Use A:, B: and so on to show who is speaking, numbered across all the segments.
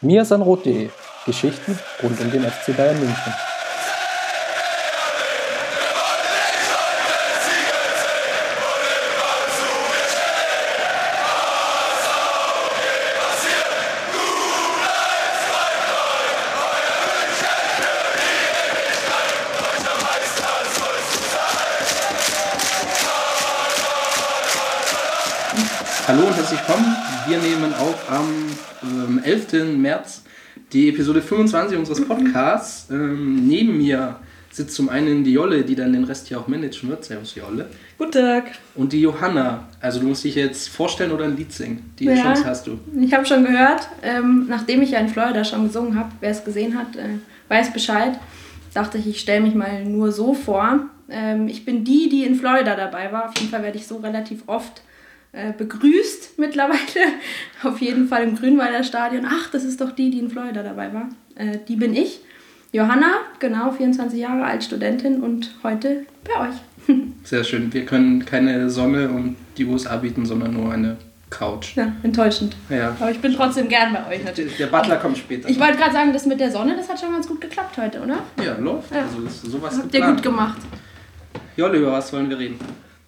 A: mirsanrot.de Geschichten rund um den FC Bayern München.
B: Hallo und herzlich willkommen. Wir nehmen auf am ähm, 11. März die Episode 25 unseres Podcasts. Ähm, neben mir sitzt zum einen die Jolle, die dann den Rest hier auch managen wird. Servus, Jolle.
C: Guten Tag.
B: Und die Johanna. Also du musst dich jetzt vorstellen oder ein Lied singen. Die
D: Ja.
B: Chance hast du.
D: Ich habe schon gehört, ähm, nachdem ich ja in Florida schon gesungen habe, wer es gesehen hat, äh, weiß Bescheid. Dachte ich, ich stelle mich mal nur so vor. Ähm, ich bin die, die in Florida dabei war. Auf jeden Fall werde ich so relativ oft äh, begrüßt mittlerweile. Auf jeden Fall im Grünwalder Stadion. Ach, das ist doch die, die in Florida dabei war. Äh, die bin ich. Johanna, genau, 24 Jahre alt, Studentin und heute bei euch.
B: Sehr schön. Wir können keine Sonne und die USA bieten, sondern nur eine Couch.
D: Ja, enttäuschend.
B: Ja.
D: Aber ich bin trotzdem gern bei euch
B: Der,
D: natürlich.
B: der Butler kommt später.
D: Ich wollte gerade sagen, das mit der Sonne, das hat schon ganz gut geklappt heute, oder?
B: ja, läuft.
D: Ja.
B: Also ist sowas
D: Habt ihr
B: geplant.
D: gut gemacht.
B: Jolle, über was wollen wir reden?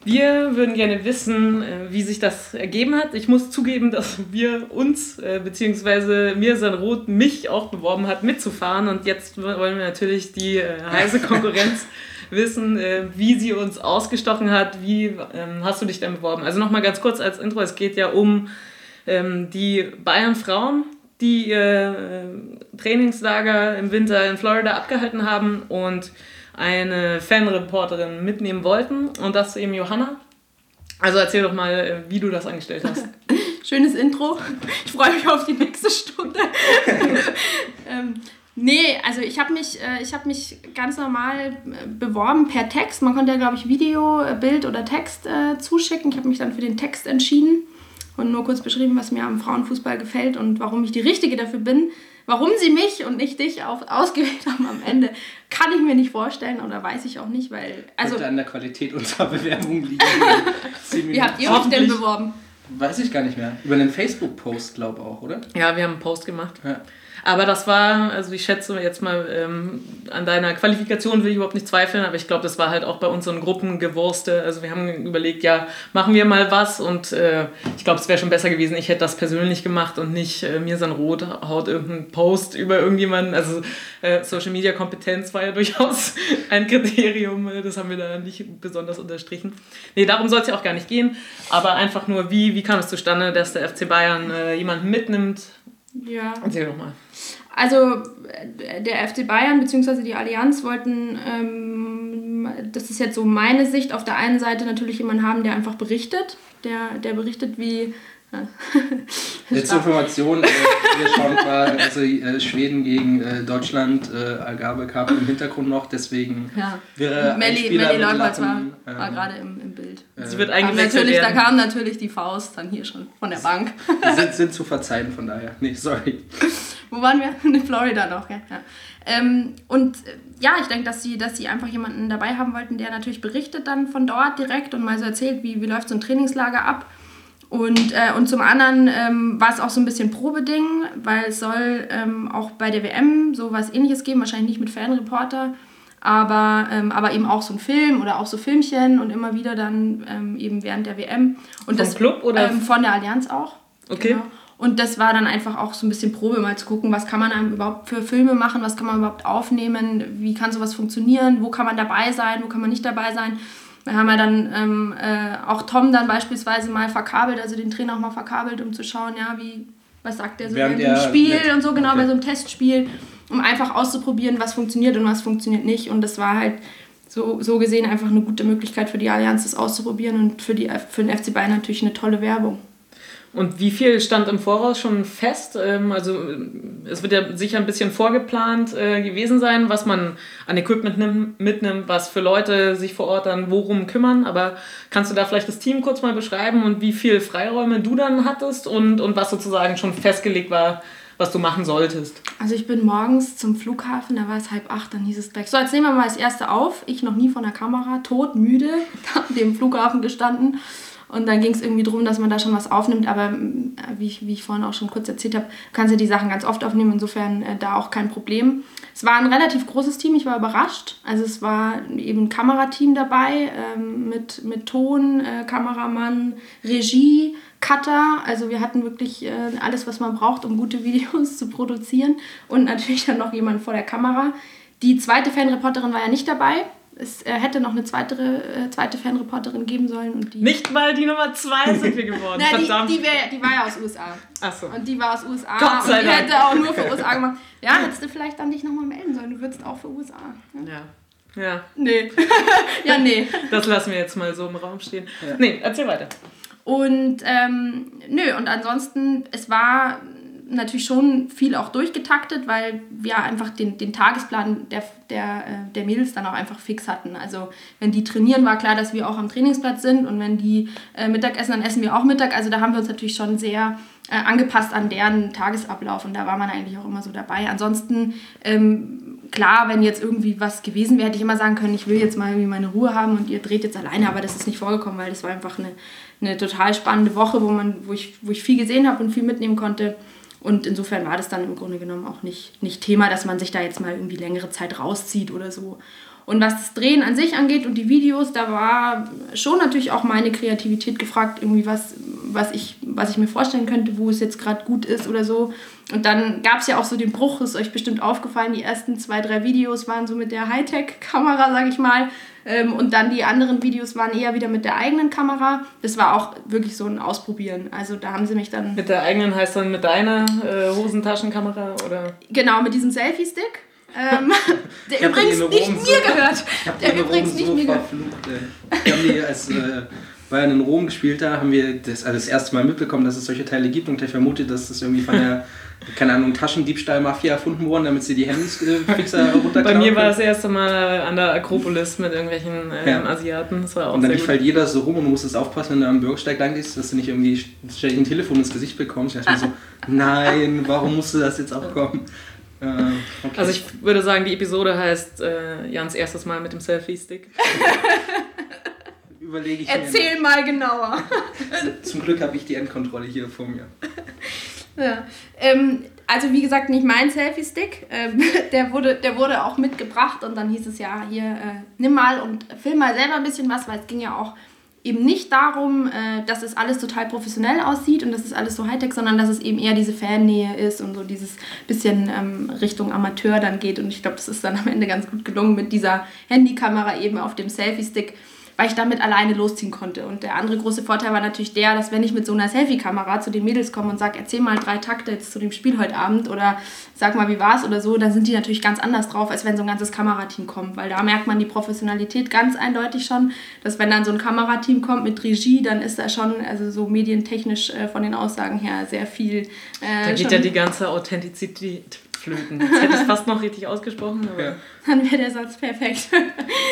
C: Wir würden gerne wissen, äh, wie sich das ergeben hat. Ich muss zugeben, dass wir uns, äh, beziehungsweise mir sein Rot mich auch beworben hat, mitzufahren. Und jetzt wollen wir natürlich die äh, heiße Konkurrenz wissen, äh, wie sie uns ausgestochen hat. Wie ähm, hast du dich denn beworben? Also nochmal ganz kurz als Intro, es geht ja um ähm, die Bayern-Frauen, die ihr äh, Trainingslager im Winter in Florida abgehalten haben und eine Fanreporterin mitnehmen wollten. Und das eben Johanna. Also erzähl doch mal, äh, wie du das angestellt hast.
D: Schönes Intro. Ich freue mich auf die nächste Stunde. ähm, nee, also ich habe mich, äh, ich hab mich ganz normal äh, beworben per Text. Man konnte ja, glaube ich, Video, Bild oder Text äh, zuschicken. Ich habe mich dann für den Text entschieden und nur kurz beschrieben, was mir am Frauenfußball gefällt und warum ich die Richtige dafür bin. Warum sie mich und nicht dich auf, ausgewählt haben am Ende, kann ich mir nicht vorstellen oder weiß ich auch nicht, weil. Also,
B: Könnte an der Qualität unserer Bewerbung liegen.
D: Wie habt ihr euch denn beworben?
B: Weiß ich gar nicht mehr. Über einen Facebook-Post, glaube auch, oder?
C: Ja, wir haben einen Post gemacht.
B: Ja.
C: Aber das war, also ich schätze jetzt mal, ähm, an deiner Qualifikation will ich überhaupt nicht zweifeln, aber ich glaube, das war halt auch bei uns so ein Gruppengewurste. Also wir haben überlegt, ja, machen wir mal was und äh, ich glaube, es wäre schon besser gewesen, ich hätte das persönlich gemacht und nicht äh, mir sein Rot haut irgendeinen Post über irgendjemanden. Also äh, Social Media Kompetenz war ja durchaus ein Kriterium, äh, das haben wir da nicht besonders unterstrichen. Nee, darum soll es ja auch gar nicht gehen, aber einfach nur, wie, wie kam es zustande, dass der FC Bayern äh, jemanden mitnimmt?
D: Ja.
C: Erzähl doch mal.
D: Also äh, der FC Bayern bzw. die Allianz wollten, ähm, das ist jetzt so meine Sicht, auf der einen Seite natürlich jemanden haben, der einfach berichtet, der, der berichtet, wie...
B: Jetzt zur Information, äh, wir schauen gerade also, äh, Schweden gegen äh, Deutschland, äh, Algarve Cup im Hintergrund noch, deswegen
D: Ja.
B: wäre
D: Melli, Melli Leupolz war, war
B: ähm,
D: gerade im, im Bild.
C: Sie wird eingewechselt
D: natürlich, da
C: werden.
D: kam natürlich die Faust dann hier schon von der Bank.
B: sind, sind zu verzeihen, von daher. Nee, sorry.
D: Wo waren wir? In Florida noch, gell? Ja. Ähm, und äh, ja, ich denke, dass sie, dass sie einfach jemanden dabei haben wollten, der natürlich berichtet dann von dort direkt und mal so erzählt, wie, wie läuft so ein Trainingslager ab. Und, äh, und zum anderen ähm, war es auch so ein bisschen Probeding, weil es soll ähm, auch bei der WM so was ähnliches geben, wahrscheinlich nicht mit Fanreporter, aber, ähm, aber eben auch so ein Film oder auch so Filmchen und immer wieder dann ähm, eben während der WM. Und
C: Vom Club oder?
D: Ähm, von der Allianz auch.
C: Okay.
D: Genau. Und das war dann einfach auch so ein bisschen Probe, mal zu gucken, was kann man dann überhaupt für Filme machen, was kann man überhaupt aufnehmen, wie kann sowas funktionieren, wo kann man dabei sein, wo kann man nicht dabei sein. Da haben wir dann ähm, äh, auch Tom dann beispielsweise mal verkabelt, also den Trainer auch mal verkabelt, um zu schauen, ja, wie, was sagt der so
B: Während er
D: Spiel
B: mit-
D: und so, genau,
B: okay.
D: bei so einem Testspiel, um einfach auszuprobieren, was funktioniert und was funktioniert nicht. Und das war halt so, so gesehen einfach eine gute Möglichkeit für die Allianz, das auszuprobieren und für, die, für den FC Bayern natürlich eine tolle Werbung.
C: Und wie viel stand im Voraus schon fest? Ähm, Also es wird ja sicher ein bisschen vorgeplant äh, gewesen sein, was man an Equipment nimm, mitnimmt, was für Leute sich vor Ort dann worum kümmern. Aber kannst du da vielleicht das Team kurz mal beschreiben und wie viel Freiräume du dann hattest und, und was sozusagen schon festgelegt war, was du machen solltest?
D: Also ich bin morgens zum Flughafen, da war es halb acht, dann hieß es gleich, so jetzt nehmen wir mal das erste auf. Ich noch nie von der Kamera, tot, müde, an dem Flughafen gestanden Und dann ging es irgendwie darum, dass man da schon was aufnimmt. Aber äh, wie ich, wie ich vorhin auch schon kurz erzählt habe, kannst du die Sachen ganz oft aufnehmen. Insofern äh, da auch kein Problem. Es war ein relativ großes Team. Ich war überrascht. Also es war eben ein Kamerateam dabei ähm, mit, mit Ton, äh, Kameramann, Regie. Cutter, also wir hatten wirklich äh, alles, was man braucht, um gute Videos zu produzieren und natürlich dann noch jemand vor der Kamera. Die zweite Fanreporterin war ja nicht dabei, es äh, hätte noch eine zweite, äh, zweite Fanreporterin geben sollen. Und die
C: Nicht mal die Nummer zwei sind wir geworden.
D: Na,
C: Verdammt.
D: Die, die, wär, die war ja aus USA.
C: Ach so.
D: Und die war aus USA.
C: Gott sei
D: und die
C: Dank.
D: hätte auch nur für USA gemacht. Ja, hättest du vielleicht dann dich nochmal melden sollen. Du würdest auch für USA. Ja.
C: Ja. Ja,
D: Nee. ja, nee.
C: das lassen wir jetzt mal so im Raum stehen. Nee, erzähl weiter.
D: Und ähm, nö, und ansonsten, es war natürlich schon viel auch durchgetaktet, weil wir einfach den, den Tagesplan der, der, äh, der Mädels dann auch einfach fix hatten. Also wenn die trainieren, war klar, dass wir auch am Trainingsplatz sind und wenn die äh, Mittag essen, dann essen wir auch Mittag. Also da haben wir uns natürlich schon sehr äh, angepasst an deren Tagesablauf und da war man eigentlich auch immer so dabei. Ansonsten, ähm, klar, wenn jetzt irgendwie was gewesen wäre, hätte ich immer sagen können, ich will jetzt mal irgendwie meine Ruhe haben und ihr dreht jetzt alleine, aber das ist nicht vorgekommen, weil das war einfach eine, eine total spannende Woche, wo, man, wo, ich, wo ich viel gesehen habe und viel mitnehmen konnte. Und insofern war das dann im Grunde genommen auch nicht, nicht Thema, dass man sich da jetzt mal irgendwie längere Zeit rauszieht oder so. Und was das Drehen an sich angeht und die Videos, da war schon natürlich auch meine Kreativität gefragt, irgendwie was, was, ich, was ich mir vorstellen könnte, wo es jetzt gerade gut ist oder so. Und dann gab es ja auch so den Bruch, ist euch bestimmt aufgefallen, die ersten zwei, drei Videos waren so mit der Hightech-Kamera, sag ich mal. Ähm, und dann die anderen Videos waren eher wieder mit der eigenen Kamera. Das war auch wirklich so ein Ausprobieren. Also da haben sie mich dann...
C: Mit der eigenen heißt dann mit deiner äh, Hosentaschenkamera oder?
D: Genau, mit diesem Selfie-Stick. Ähm, der
B: Ich
D: übrigens nicht mir gehört.
B: Ich habe
D: Der übrigens nicht
B: so
D: mir gehört.
B: Wir haben die als äh, Bayern in Rom gespielt da, haben wir das, also das erste Mal mitbekommen, dass es solche Teile gibt und ich vermute, dass das irgendwie von der, keine Ahnung, Taschendiebstahl-Mafia erfunden worden, damit sie die Handys äh, fixer runterklauen
C: Bei mir war das erste Mal an der Akropolis mit irgendwelchen ähm,
B: Ja.
C: Asiaten. Das war auch
B: Und dann lief
C: gut.
B: halt jeder so rum und du musstest aufpassen, wenn du am Bürgersteig lang gehst, dass du nicht irgendwie ein Telefon ins Gesicht bekommst. Ich dachte mir so, nein, warum musste das jetzt auch kommen? Äh, okay.
C: Also ich würde sagen, die Episode heißt äh, Jans erstes Mal mit dem Selfie-Stick.
B: überlege ich mir.
D: Erzähl mal genauer.
B: Zum Glück habe ich die Endkontrolle hier vor mir.
D: Ja. Ähm, also wie gesagt, nicht mein Selfie-Stick. Ähm, der, wurde, der wurde auch mitgebracht und dann hieß es ja, hier, äh, nimm mal und film mal selber ein bisschen was, weil es ging ja auch eben nicht darum, äh, dass es alles total professionell aussieht und dass es alles so Hightech, sondern dass es eben eher diese Fannähe ist und so dieses bisschen ähm, Richtung Amateur dann geht. Und ich glaube, das ist dann am Ende ganz gut gelungen mit dieser Handykamera eben auf dem Selfie-Stick weil ich damit alleine losziehen konnte. Und der andere große Vorteil war natürlich der, dass wenn ich mit so einer Selfie-Kamera zu den Mädels komme und sage, erzähl mal drei Takte jetzt zu dem Spiel heute Abend oder sag mal, wie war's oder so, dann sind die natürlich ganz anders drauf, als wenn so ein ganzes Kamerateam kommt. Weil da merkt man die Professionalität ganz eindeutig schon, dass wenn dann so ein Kamerateam kommt mit Regie, dann ist da schon, also so medientechnisch äh, von den Aussagen her, sehr viel. Äh,
C: Da geht ja die ganze Authentizität flöten. Jetzt hätte ich es fast noch richtig ausgesprochen, aber
B: Ja.
D: Dann wäre der Satz perfekt.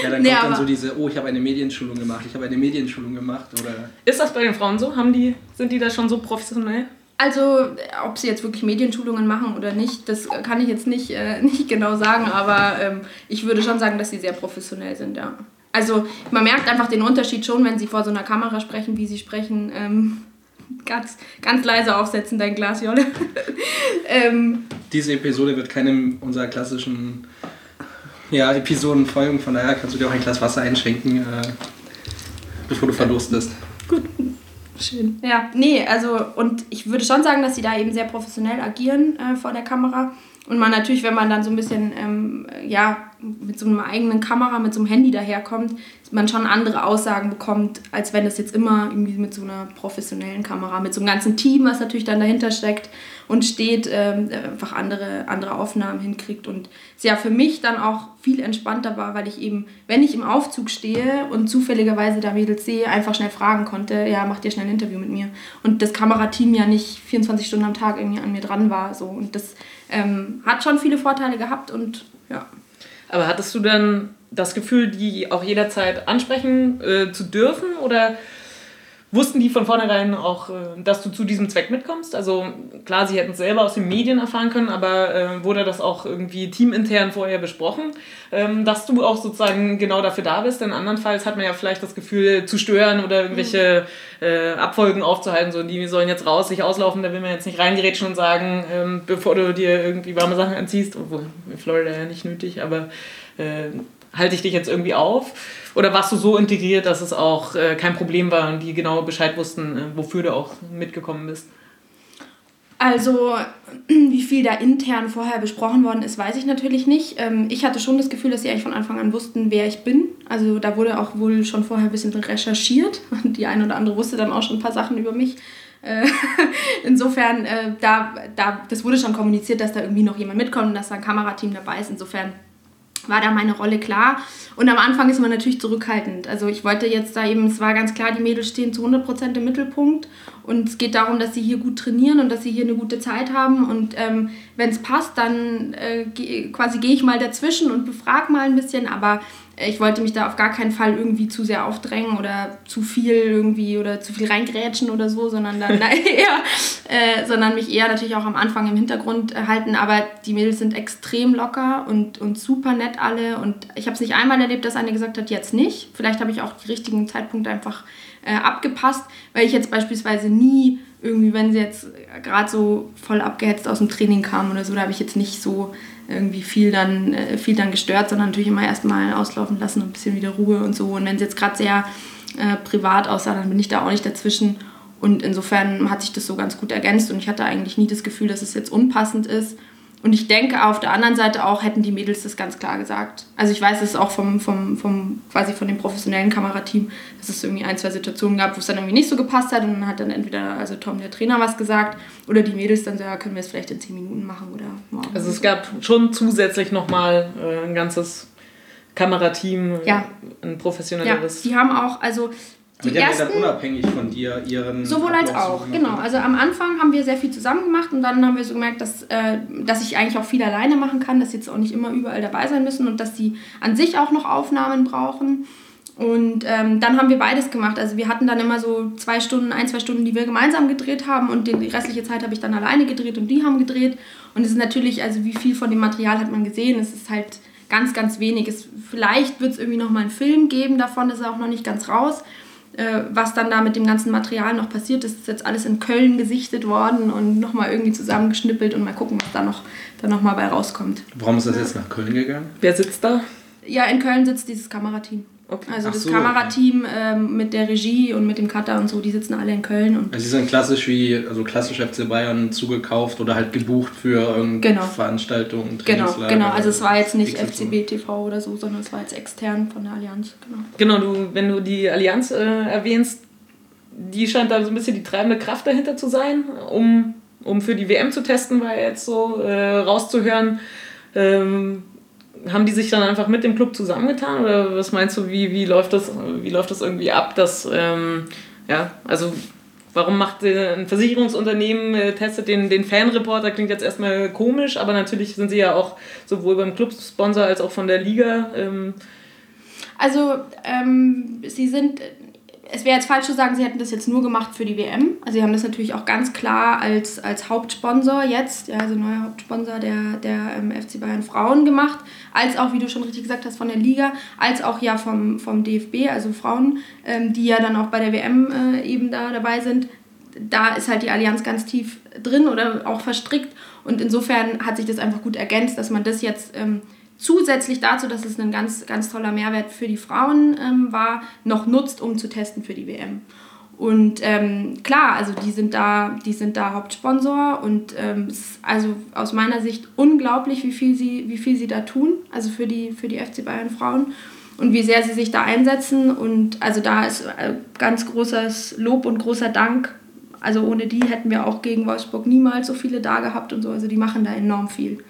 B: Ja, dann
D: Nee,
B: kommt dann so diese, oh, ich habe eine Medienschulung gemacht, ich habe eine Medienschulung gemacht oder
C: ist das bei den Frauen so? Haben die, sind die da schon so professionell?
D: Also, ob sie jetzt wirklich Medienschulungen machen oder nicht, das kann ich jetzt nicht, äh, nicht genau sagen, aber ähm, ich würde schon sagen, dass sie sehr professionell sind, ja. Also, man merkt einfach den Unterschied schon, wenn sie vor so einer Kamera sprechen, wie sie sprechen. Ähm, ganz, ganz leise aufsetzen, dein Glas, Jolle. ähm,
B: diese Episode wird keinem unserer klassischen ja, Episoden folgen, von daher kannst du dir auch ein Glas Wasser einschenken, äh, bevor du verdurstest.
D: Schön. Ja, nee, also und ich würde schon sagen, dass sie da eben sehr professionell agieren äh, vor der Kamera. Und man natürlich, wenn man dann so ein bisschen, ähm, ja, mit so einer eigenen Kamera, mit so einem Handy daherkommt, man schon andere Aussagen bekommt, als wenn es jetzt immer irgendwie mit so einer professionellen Kamera, mit so einem ganzen Team, was natürlich dann dahinter steckt und steht, ähm, einfach andere, andere Aufnahmen hinkriegt. Und es ja für mich dann auch viel entspannter war, weil ich eben, wenn ich im Aufzug stehe und zufälligerweise da Mädels sehe, einfach schnell fragen konnte, ja, macht ihr schnell ein Interview mit mir. Und das Kamerateam ja nicht 24 Stunden am Tag irgendwie an mir dran war. So. Und das ähm, hat schon viele Vorteile gehabt und ja.
C: Aber hattest du dann das Gefühl, die auch jederzeit ansprechen äh, zu dürfen? Oder wussten die von vornherein auch, äh, dass du zu diesem Zweck mitkommst? Also klar, sie hätten es selber aus den Medien erfahren können, aber äh, wurde das auch irgendwie teamintern vorher besprochen, ähm, dass du auch sozusagen genau dafür da bist? Denn andernfalls hat man ja vielleicht das Gefühl, zu stören oder irgendwelche äh, Abfolgen aufzuhalten, so die sollen jetzt raus, sich auslaufen, da will man jetzt nicht reingerätschen und sagen, ähm, bevor du dir irgendwie warme Sachen anziehst, obwohl in Florida ja nicht nötig, aber äh, halte ich dich jetzt irgendwie auf? Oder warst du so integriert, dass es auch äh, kein Problem war und die genau Bescheid wussten, äh, wofür du auch mitgekommen bist?
D: Also, wie viel da intern vorher besprochen worden ist, weiß ich natürlich nicht. Ähm, ich hatte schon das Gefühl, dass sie eigentlich von Anfang an wussten, wer ich bin. Also, da wurde auch wohl schon vorher ein bisschen recherchiert. Und die eine oder andere wusste dann auch schon ein paar Sachen über mich. Äh, insofern, äh, da, da, das wurde schon kommuniziert, dass da irgendwie noch jemand mitkommt und dass da ein Kamerateam dabei ist. Insofern war da meine Rolle klar. Und am Anfang ist man natürlich zurückhaltend. Also ich wollte jetzt da eben, es war ganz klar, die Mädels stehen zu 100% im Mittelpunkt. Und es geht darum, dass sie hier gut trainieren und dass sie hier eine gute Zeit haben. Und ähm, wenn es passt, dann äh, quasi gehe ich mal dazwischen und befrage mal ein bisschen. Aber ich wollte mich da auf gar keinen Fall irgendwie zu sehr aufdrängen oder zu viel irgendwie oder zu viel reingrätschen oder so, sondern dann eher, äh, sondern mich eher natürlich auch am Anfang im Hintergrund halten. Aber die Mädels sind extrem locker und, und super nett alle. Und ich habe es nicht einmal erlebt, dass eine gesagt hat, jetzt nicht. Vielleicht habe ich auch die richtigen Zeitpunkte einfach äh, abgepasst, weil ich jetzt beispielsweise nie irgendwie, wenn sie jetzt gerade so voll abgehetzt aus dem Training kam oder so, da habe ich jetzt nicht so irgendwie viel dann, äh, viel dann gestört, sondern natürlich immer erstmal auslaufen lassen und ein bisschen wieder Ruhe und so. Und wenn es jetzt gerade sehr äh, privat aussah, dann bin ich da auch nicht dazwischen. Und insofern hat sich das so ganz gut ergänzt und ich hatte eigentlich nie das Gefühl, dass es jetzt unpassend ist. Und ich denke, auf der anderen Seite auch hätten die Mädels das ganz klar gesagt. Also ich weiß es auch vom, vom, vom, quasi von dem professionellen Kamerateam, dass es irgendwie ein, zwei Situationen gab, wo es dann irgendwie nicht so gepasst hat. Und dann hat dann entweder also Tom, der Trainer, was gesagt oder die Mädels dann so, ja, können wir es vielleicht in zehn Minuten machen oder
C: morgen. Also es gab schon zusätzlich nochmal äh, ein ganzes Kamerateam,
D: ja.
C: ein professionelleres.
D: Ja, die haben auch, also
B: die, die ersten, dann unabhängig von dir ihren.
D: Sowohl als auch, genau. Also am Anfang haben wir sehr viel zusammen gemacht und dann haben wir so gemerkt, dass, äh, dass ich eigentlich auch viel alleine machen kann, dass sie jetzt auch nicht immer überall dabei sein müssen und dass sie an sich auch noch Aufnahmen brauchen. Und ähm, dann haben wir beides gemacht. Also wir hatten dann immer so zwei Stunden, ein, zwei Stunden, die wir gemeinsam gedreht haben und die restliche Zeit habe ich dann alleine gedreht und die haben gedreht. Und es ist natürlich, also wie viel von dem Material hat man gesehen? Es ist halt ganz, ganz wenig. Es, vielleicht wird es irgendwie noch mal einen Film geben davon, das ist auch noch nicht ganz raus. Äh, was dann da mit dem ganzen Material noch passiert ist, ist jetzt alles in Köln gesichtet worden und nochmal irgendwie zusammengeschnippelt und mal gucken, was da noch, da noch mal bei rauskommt.
B: Warum ist das jetzt nach Köln gegangen?
C: Wer sitzt da?
D: Ja, in Köln sitzt dieses Kamerateam. Okay. Also Ach das so, Kamerateam okay. ähm, mit der Regie und mit dem Cutter und so, die sitzen alle in Köln. Und
B: also sie sind klassisch wie, also klassisch FC Bayern zugekauft oder halt gebucht für irgendeine
D: genau.
B: Veranstaltungen,
D: Genau, genau. Also es war jetzt nicht FCB TV oder so, sondern es war jetzt extern von der Allianz. Genau,
C: genau du, wenn du die Allianz äh, erwähnst, die scheint da so ein bisschen die treibende Kraft dahinter zu sein, um, um für die WM zu testen, war jetzt so äh, rauszuhören. Ähm, haben die sich dann einfach mit dem Club zusammengetan oder was meinst du, wie, wie, läuft, das, wie läuft das irgendwie ab, dass, ähm, ja, also warum macht ein Versicherungsunternehmen, äh, testet den, den Fanreporter, klingt jetzt erstmal komisch, aber natürlich sind sie ja auch sowohl beim Clubsponsor als auch von der Liga. Ähm,
D: also ähm, sie sind es wäre jetzt falsch zu sagen, sie hätten das jetzt nur gemacht für die WM. Also sie haben das natürlich auch ganz klar als, als Hauptsponsor jetzt, ja, also neuer Hauptsponsor der, der ähm, FC Bayern Frauen gemacht, als auch, wie du schon richtig gesagt hast, von der Liga, als auch ja vom, vom DFB, also Frauen, ähm, die ja dann auch bei der WM äh, eben da dabei sind. Da ist halt die Allianz ganz tief drin oder auch verstrickt und insofern hat sich das einfach gut ergänzt, dass man das jetzt... Ähm, zusätzlich dazu, dass es ein ganz, ganz toller Mehrwert für die Frauen ähm, war, noch nutzt, um zu testen für die WM. Und ähm, klar, also die sind da, die sind da Hauptsponsor und ähm, ist also aus meiner Sicht unglaublich, wie viel sie, wie viel sie da tun, also für die, für die FC Bayern Frauen und wie sehr sie sich da einsetzen. Und also da ist äh, ganz großes Lob und großer Dank. Also ohne die hätten wir auch gegen Wolfsburg niemals so viele da gehabt und so. Also die machen da enorm viel.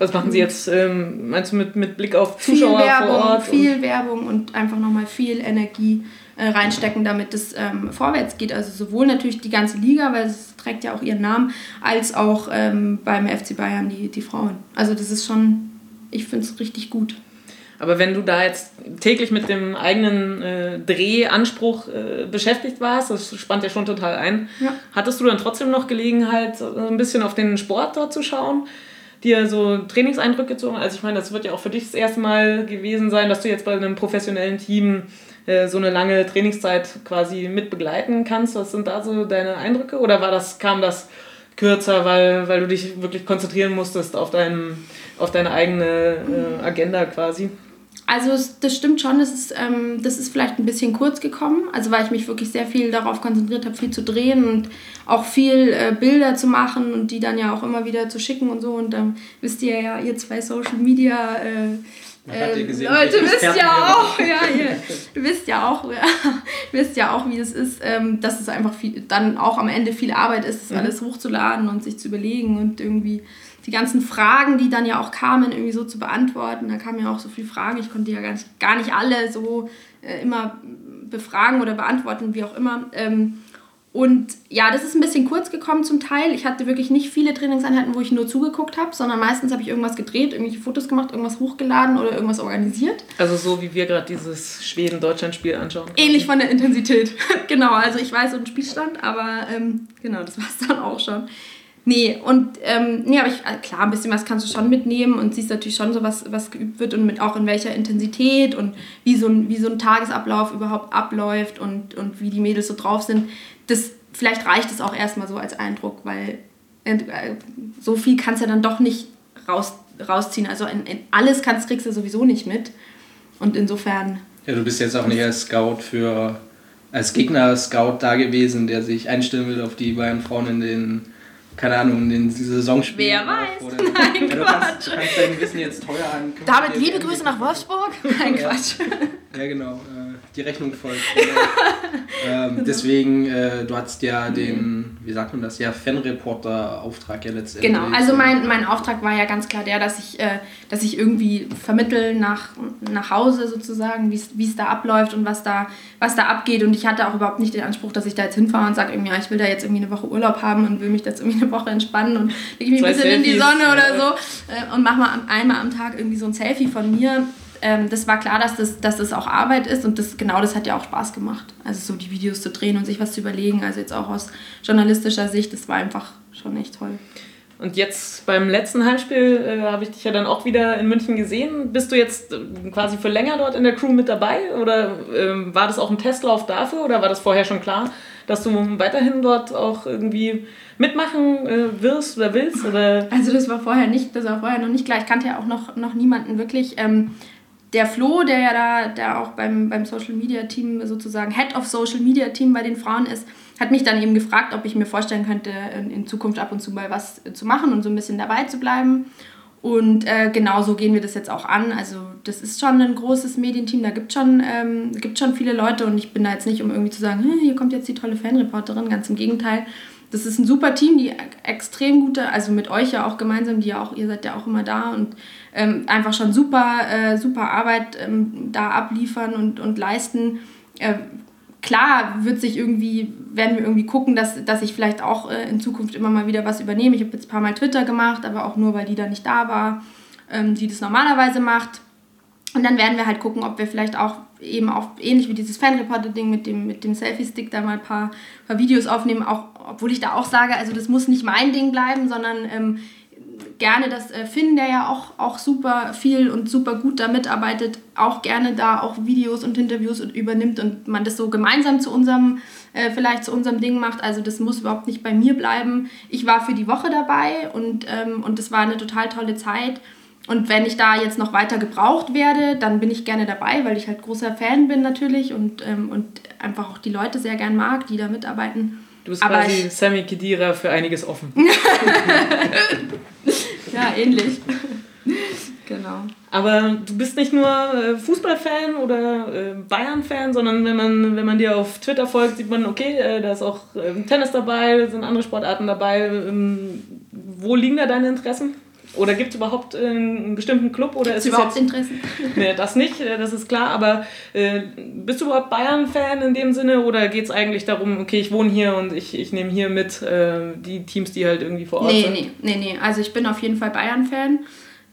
C: Was machen Sie jetzt, ähm, meinst du, mit, mit Blick auf Zuschauer viel Werbung, vor Ort?
D: Viel und Werbung und einfach nochmal viel Energie äh, reinstecken, damit es ähm, vorwärts geht. Also sowohl natürlich die ganze Liga, weil es trägt ja auch ihren Namen, als auch ähm, beim FC Bayern die, die Frauen. Also das ist schon, ich finde es richtig gut.
C: Aber wenn du da jetzt täglich mit dem eigenen äh, Drehanspruch äh, beschäftigt warst, das spannt ja schon total ein,
D: Ja.
C: hattest du dann trotzdem noch Gelegenheit, so ein bisschen auf den Sport dort zu schauen? Dir so Trainingseindrücke zu Also ich meine, das wird ja auch für dich das erste Mal gewesen sein, dass du jetzt bei einem professionellen Team äh, so eine lange Trainingszeit quasi mit begleiten kannst. Was sind da so deine Eindrücke? Oder war das, kam das kürzer, weil, weil du dich wirklich konzentrieren musstest auf, dein, auf deine eigene äh, Agenda quasi?
D: Also es, das stimmt schon, das ist, ähm, das ist vielleicht ein bisschen kurz gekommen, also weil ich mich wirklich sehr viel darauf konzentriert habe, viel zu drehen und auch viel äh, Bilder zu machen und die dann ja auch immer wieder zu schicken und so. Und dann wisst ihr ja, ihr zwei Social Media äh, äh,
B: gesehen,
D: Leute, wisst ja auch, ja, ihr wisst ja auch, ja, wisst ja auch, wie es ist, ähm, dass es einfach viel, dann auch am Ende viel Arbeit ist, das
C: Mhm.
D: alles hochzuladen und sich zu überlegen und irgendwie die ganzen Fragen, die dann ja auch kamen, irgendwie so zu beantworten. Da kamen ja auch so viele Fragen, ich konnte ja gar nicht, gar nicht alle so äh, immer befragen oder beantworten, wie auch immer. Ähm, und ja, das ist ein bisschen kurz gekommen zum Teil. Ich hatte wirklich nicht viele Trainingseinheiten, wo ich nur zugeguckt habe, sondern meistens habe ich irgendwas gedreht, irgendwelche Fotos gemacht, irgendwas hochgeladen oder irgendwas organisiert.
C: Also so wie wir gerade dieses Schweden-Deutschland-Spiel anschauen.
D: Ähnlich von der Intensität. genau, also ich weiß so einen Spielstand, aber ähm, genau, das war es dann auch schon. Nee, und ähm, nee, aber ich, äh, klar, ein bisschen was kannst du schon mitnehmen und siehst natürlich schon so, was, was geübt wird und mit auch in welcher Intensität und wie so ein, wie so ein Tagesablauf überhaupt abläuft und, und wie die Mädels so drauf sind. Das, vielleicht reicht es auch erstmal so als Eindruck, weil äh, so viel kannst du dann doch nicht raus, rausziehen. Also in, in alles kannst, kriegst du sowieso nicht mit. Und insofern
B: Ja, du bist jetzt auch nicht als Scout für, als Gegner-Scout da gewesen, der sich einstellen will auf die beiden Frauen in den, keine Ahnung, in den Saisonspielen.
D: Wer weiß.
B: Oder,
D: Nein,
B: ja, du, kannst, kannst dein Wissen jetzt teuer an.
D: Damit liebe Grüße nach Wolfsburg. Nein, Quatsch.
B: Ja, genau. Äh, die Rechnung folgt. ähm, deswegen, äh, du hattest ja den, wie sagt man das, ja, Fanreporter-Auftrag ja letztendlich.
D: Genau, also mein, mein Auftrag war ja ganz klar der, dass ich, äh, dass ich irgendwie vermittel nach, nach Hause sozusagen, wie es da abläuft und was da, was da abgeht. Und ich hatte auch überhaupt nicht den Anspruch, dass ich da jetzt hinfahre und sage, irgendwie, ja, ich will da jetzt irgendwie eine Woche Urlaub haben und will mich jetzt irgendwie eine Woche entspannen und lege mich ein bisschen in die
C: Selfies,
D: Sonne oder so äh, und mache mal am- einmal am Tag irgendwie so ein Selfie von mir. Ähm, das war klar, dass das, dass das auch Arbeit ist und das, genau das hat ja auch Spaß gemacht. Also so die Videos zu drehen und sich was zu überlegen, also jetzt auch aus journalistischer Sicht, das war einfach schon echt toll.
C: Und jetzt beim letzten Heimspiel äh, habe ich dich ja dann auch wieder in München gesehen. Bist du jetzt äh, quasi für länger dort in der Crew mit dabei? Oder ähm, war das auch ein Testlauf dafür? Oder war das vorher schon klar, dass du weiterhin dort auch irgendwie mitmachen äh, wirst oder willst? Oder
D: Also das war vorher nicht, das war vorher noch nicht klar. Ich kannte ja auch noch, noch niemanden wirklich. Ähm, der Flo, der ja da der auch beim, beim Social Media Team sozusagen Head of Social Media Team bei den Frauen ist, hat mich dann eben gefragt, ob ich mir vorstellen könnte, in, in Zukunft ab und zu mal was zu machen und so ein bisschen dabei zu bleiben. Und äh, genau so gehen wir das jetzt auch an. Also das ist schon ein großes Medienteam, da gibt schon, ähm, schon viele Leute und ich bin da jetzt nicht, um irgendwie zu sagen, "Hm, hier kommt jetzt die tolle Fanreporterin, ganz im Gegenteil. Das ist ein super Team, die extrem gute, also mit euch ja auch gemeinsam, die ja auch, ihr seid ja auch immer da und ähm, einfach schon super, äh, super Arbeit ähm, da abliefern und, und leisten. Äh, klar wird sich irgendwie, werden wir irgendwie gucken, dass, dass ich vielleicht auch äh, in Zukunft immer mal wieder was übernehme. Ich habe jetzt ein paar Mal Twitter gemacht, aber auch nur, weil die da nicht da war, ähm, die das normalerweise macht. Und dann werden wir halt gucken, ob wir vielleicht auch eben auch ähnlich wie dieses Fanreporter-Ding mit dem, mit dem Selfie-Stick da mal ein paar, paar Videos aufnehmen, auch, obwohl ich da auch sage, also das muss nicht mein Ding bleiben, sondern ähm, gerne, dass äh, Finn, der ja auch, auch super viel und super gut da mitarbeitet, auch gerne da auch Videos und Interviews übernimmt und man das so gemeinsam zu unserem, äh, vielleicht zu unserem Ding macht. Also das muss überhaupt nicht bei mir bleiben. Ich war für die Woche dabei und, ähm, und das war eine total tolle Zeit. Und wenn ich da jetzt noch weiter gebraucht werde, dann bin ich gerne dabei, weil ich halt großer Fan bin natürlich und, ähm, und einfach auch die Leute sehr gern mag, die da mitarbeiten.
C: Du bist
D: Aber
C: quasi Sammy Kedira für einiges offen.
D: Ja, ähnlich. genau.
C: Aber du bist nicht nur äh, Fußballfan oder äh, Bayern-Fan, sondern wenn man, wenn man dir auf Twitter folgt, sieht man, okay, äh, da ist auch ähm, Tennis dabei, sind andere Sportarten dabei. Ähm, wo liegen da deine Interessen? Oder gibt es überhaupt äh, einen bestimmten Club? Oder
D: Ist überhaupt
C: jetzt,
D: Interessen?
C: nee, das nicht, äh, das ist klar. Aber äh, bist du überhaupt Bayern-Fan in dem Sinne? Oder geht es eigentlich darum, okay, ich wohne hier und ich, ich nehme hier mit äh, die Teams, die halt irgendwie vor Ort
D: Nee,
C: sind?
D: nee, nee, nee. Also ich bin auf jeden Fall Bayern-Fan.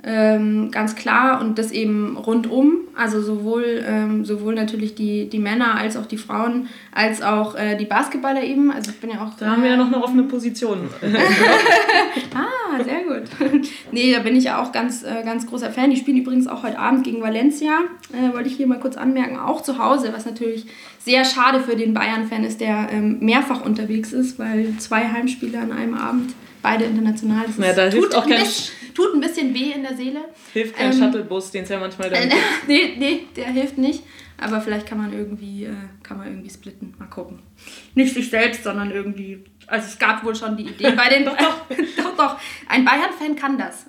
D: Ähm, ganz klar und das eben rundum, also sowohl, ähm, sowohl natürlich die, die Männer als auch die Frauen, als auch äh, die Basketballer eben. Also ich bin ja auch.
C: Da haben wir ja noch eine offene Position.
D: ah, sehr gut. nee, da bin ich ja auch ganz, äh, ganz großer Fan. Die spielen übrigens auch heute Abend gegen Valencia, äh, wollte ich hier mal kurz anmerken, auch zu Hause, was natürlich sehr schade für den Bayern-Fan ist, der ähm, mehrfach unterwegs ist, weil zwei Heimspiele an einem Abend beide international. Das
C: ja, da
D: tut,
C: auch kein,
D: bisschen, tut ein bisschen weh in der Seele.
C: Hilft kein ähm, Shuttlebus, den es ja manchmal dann
D: äh, nee, nee, der hilft nicht. Aber vielleicht kann man irgendwie, äh, kann man irgendwie splitten. Mal gucken. Nicht sich selbst, sondern irgendwie. Also es gab wohl schon die Idee bei den. doch, doch, doch. Ein Bayern-Fan kann das.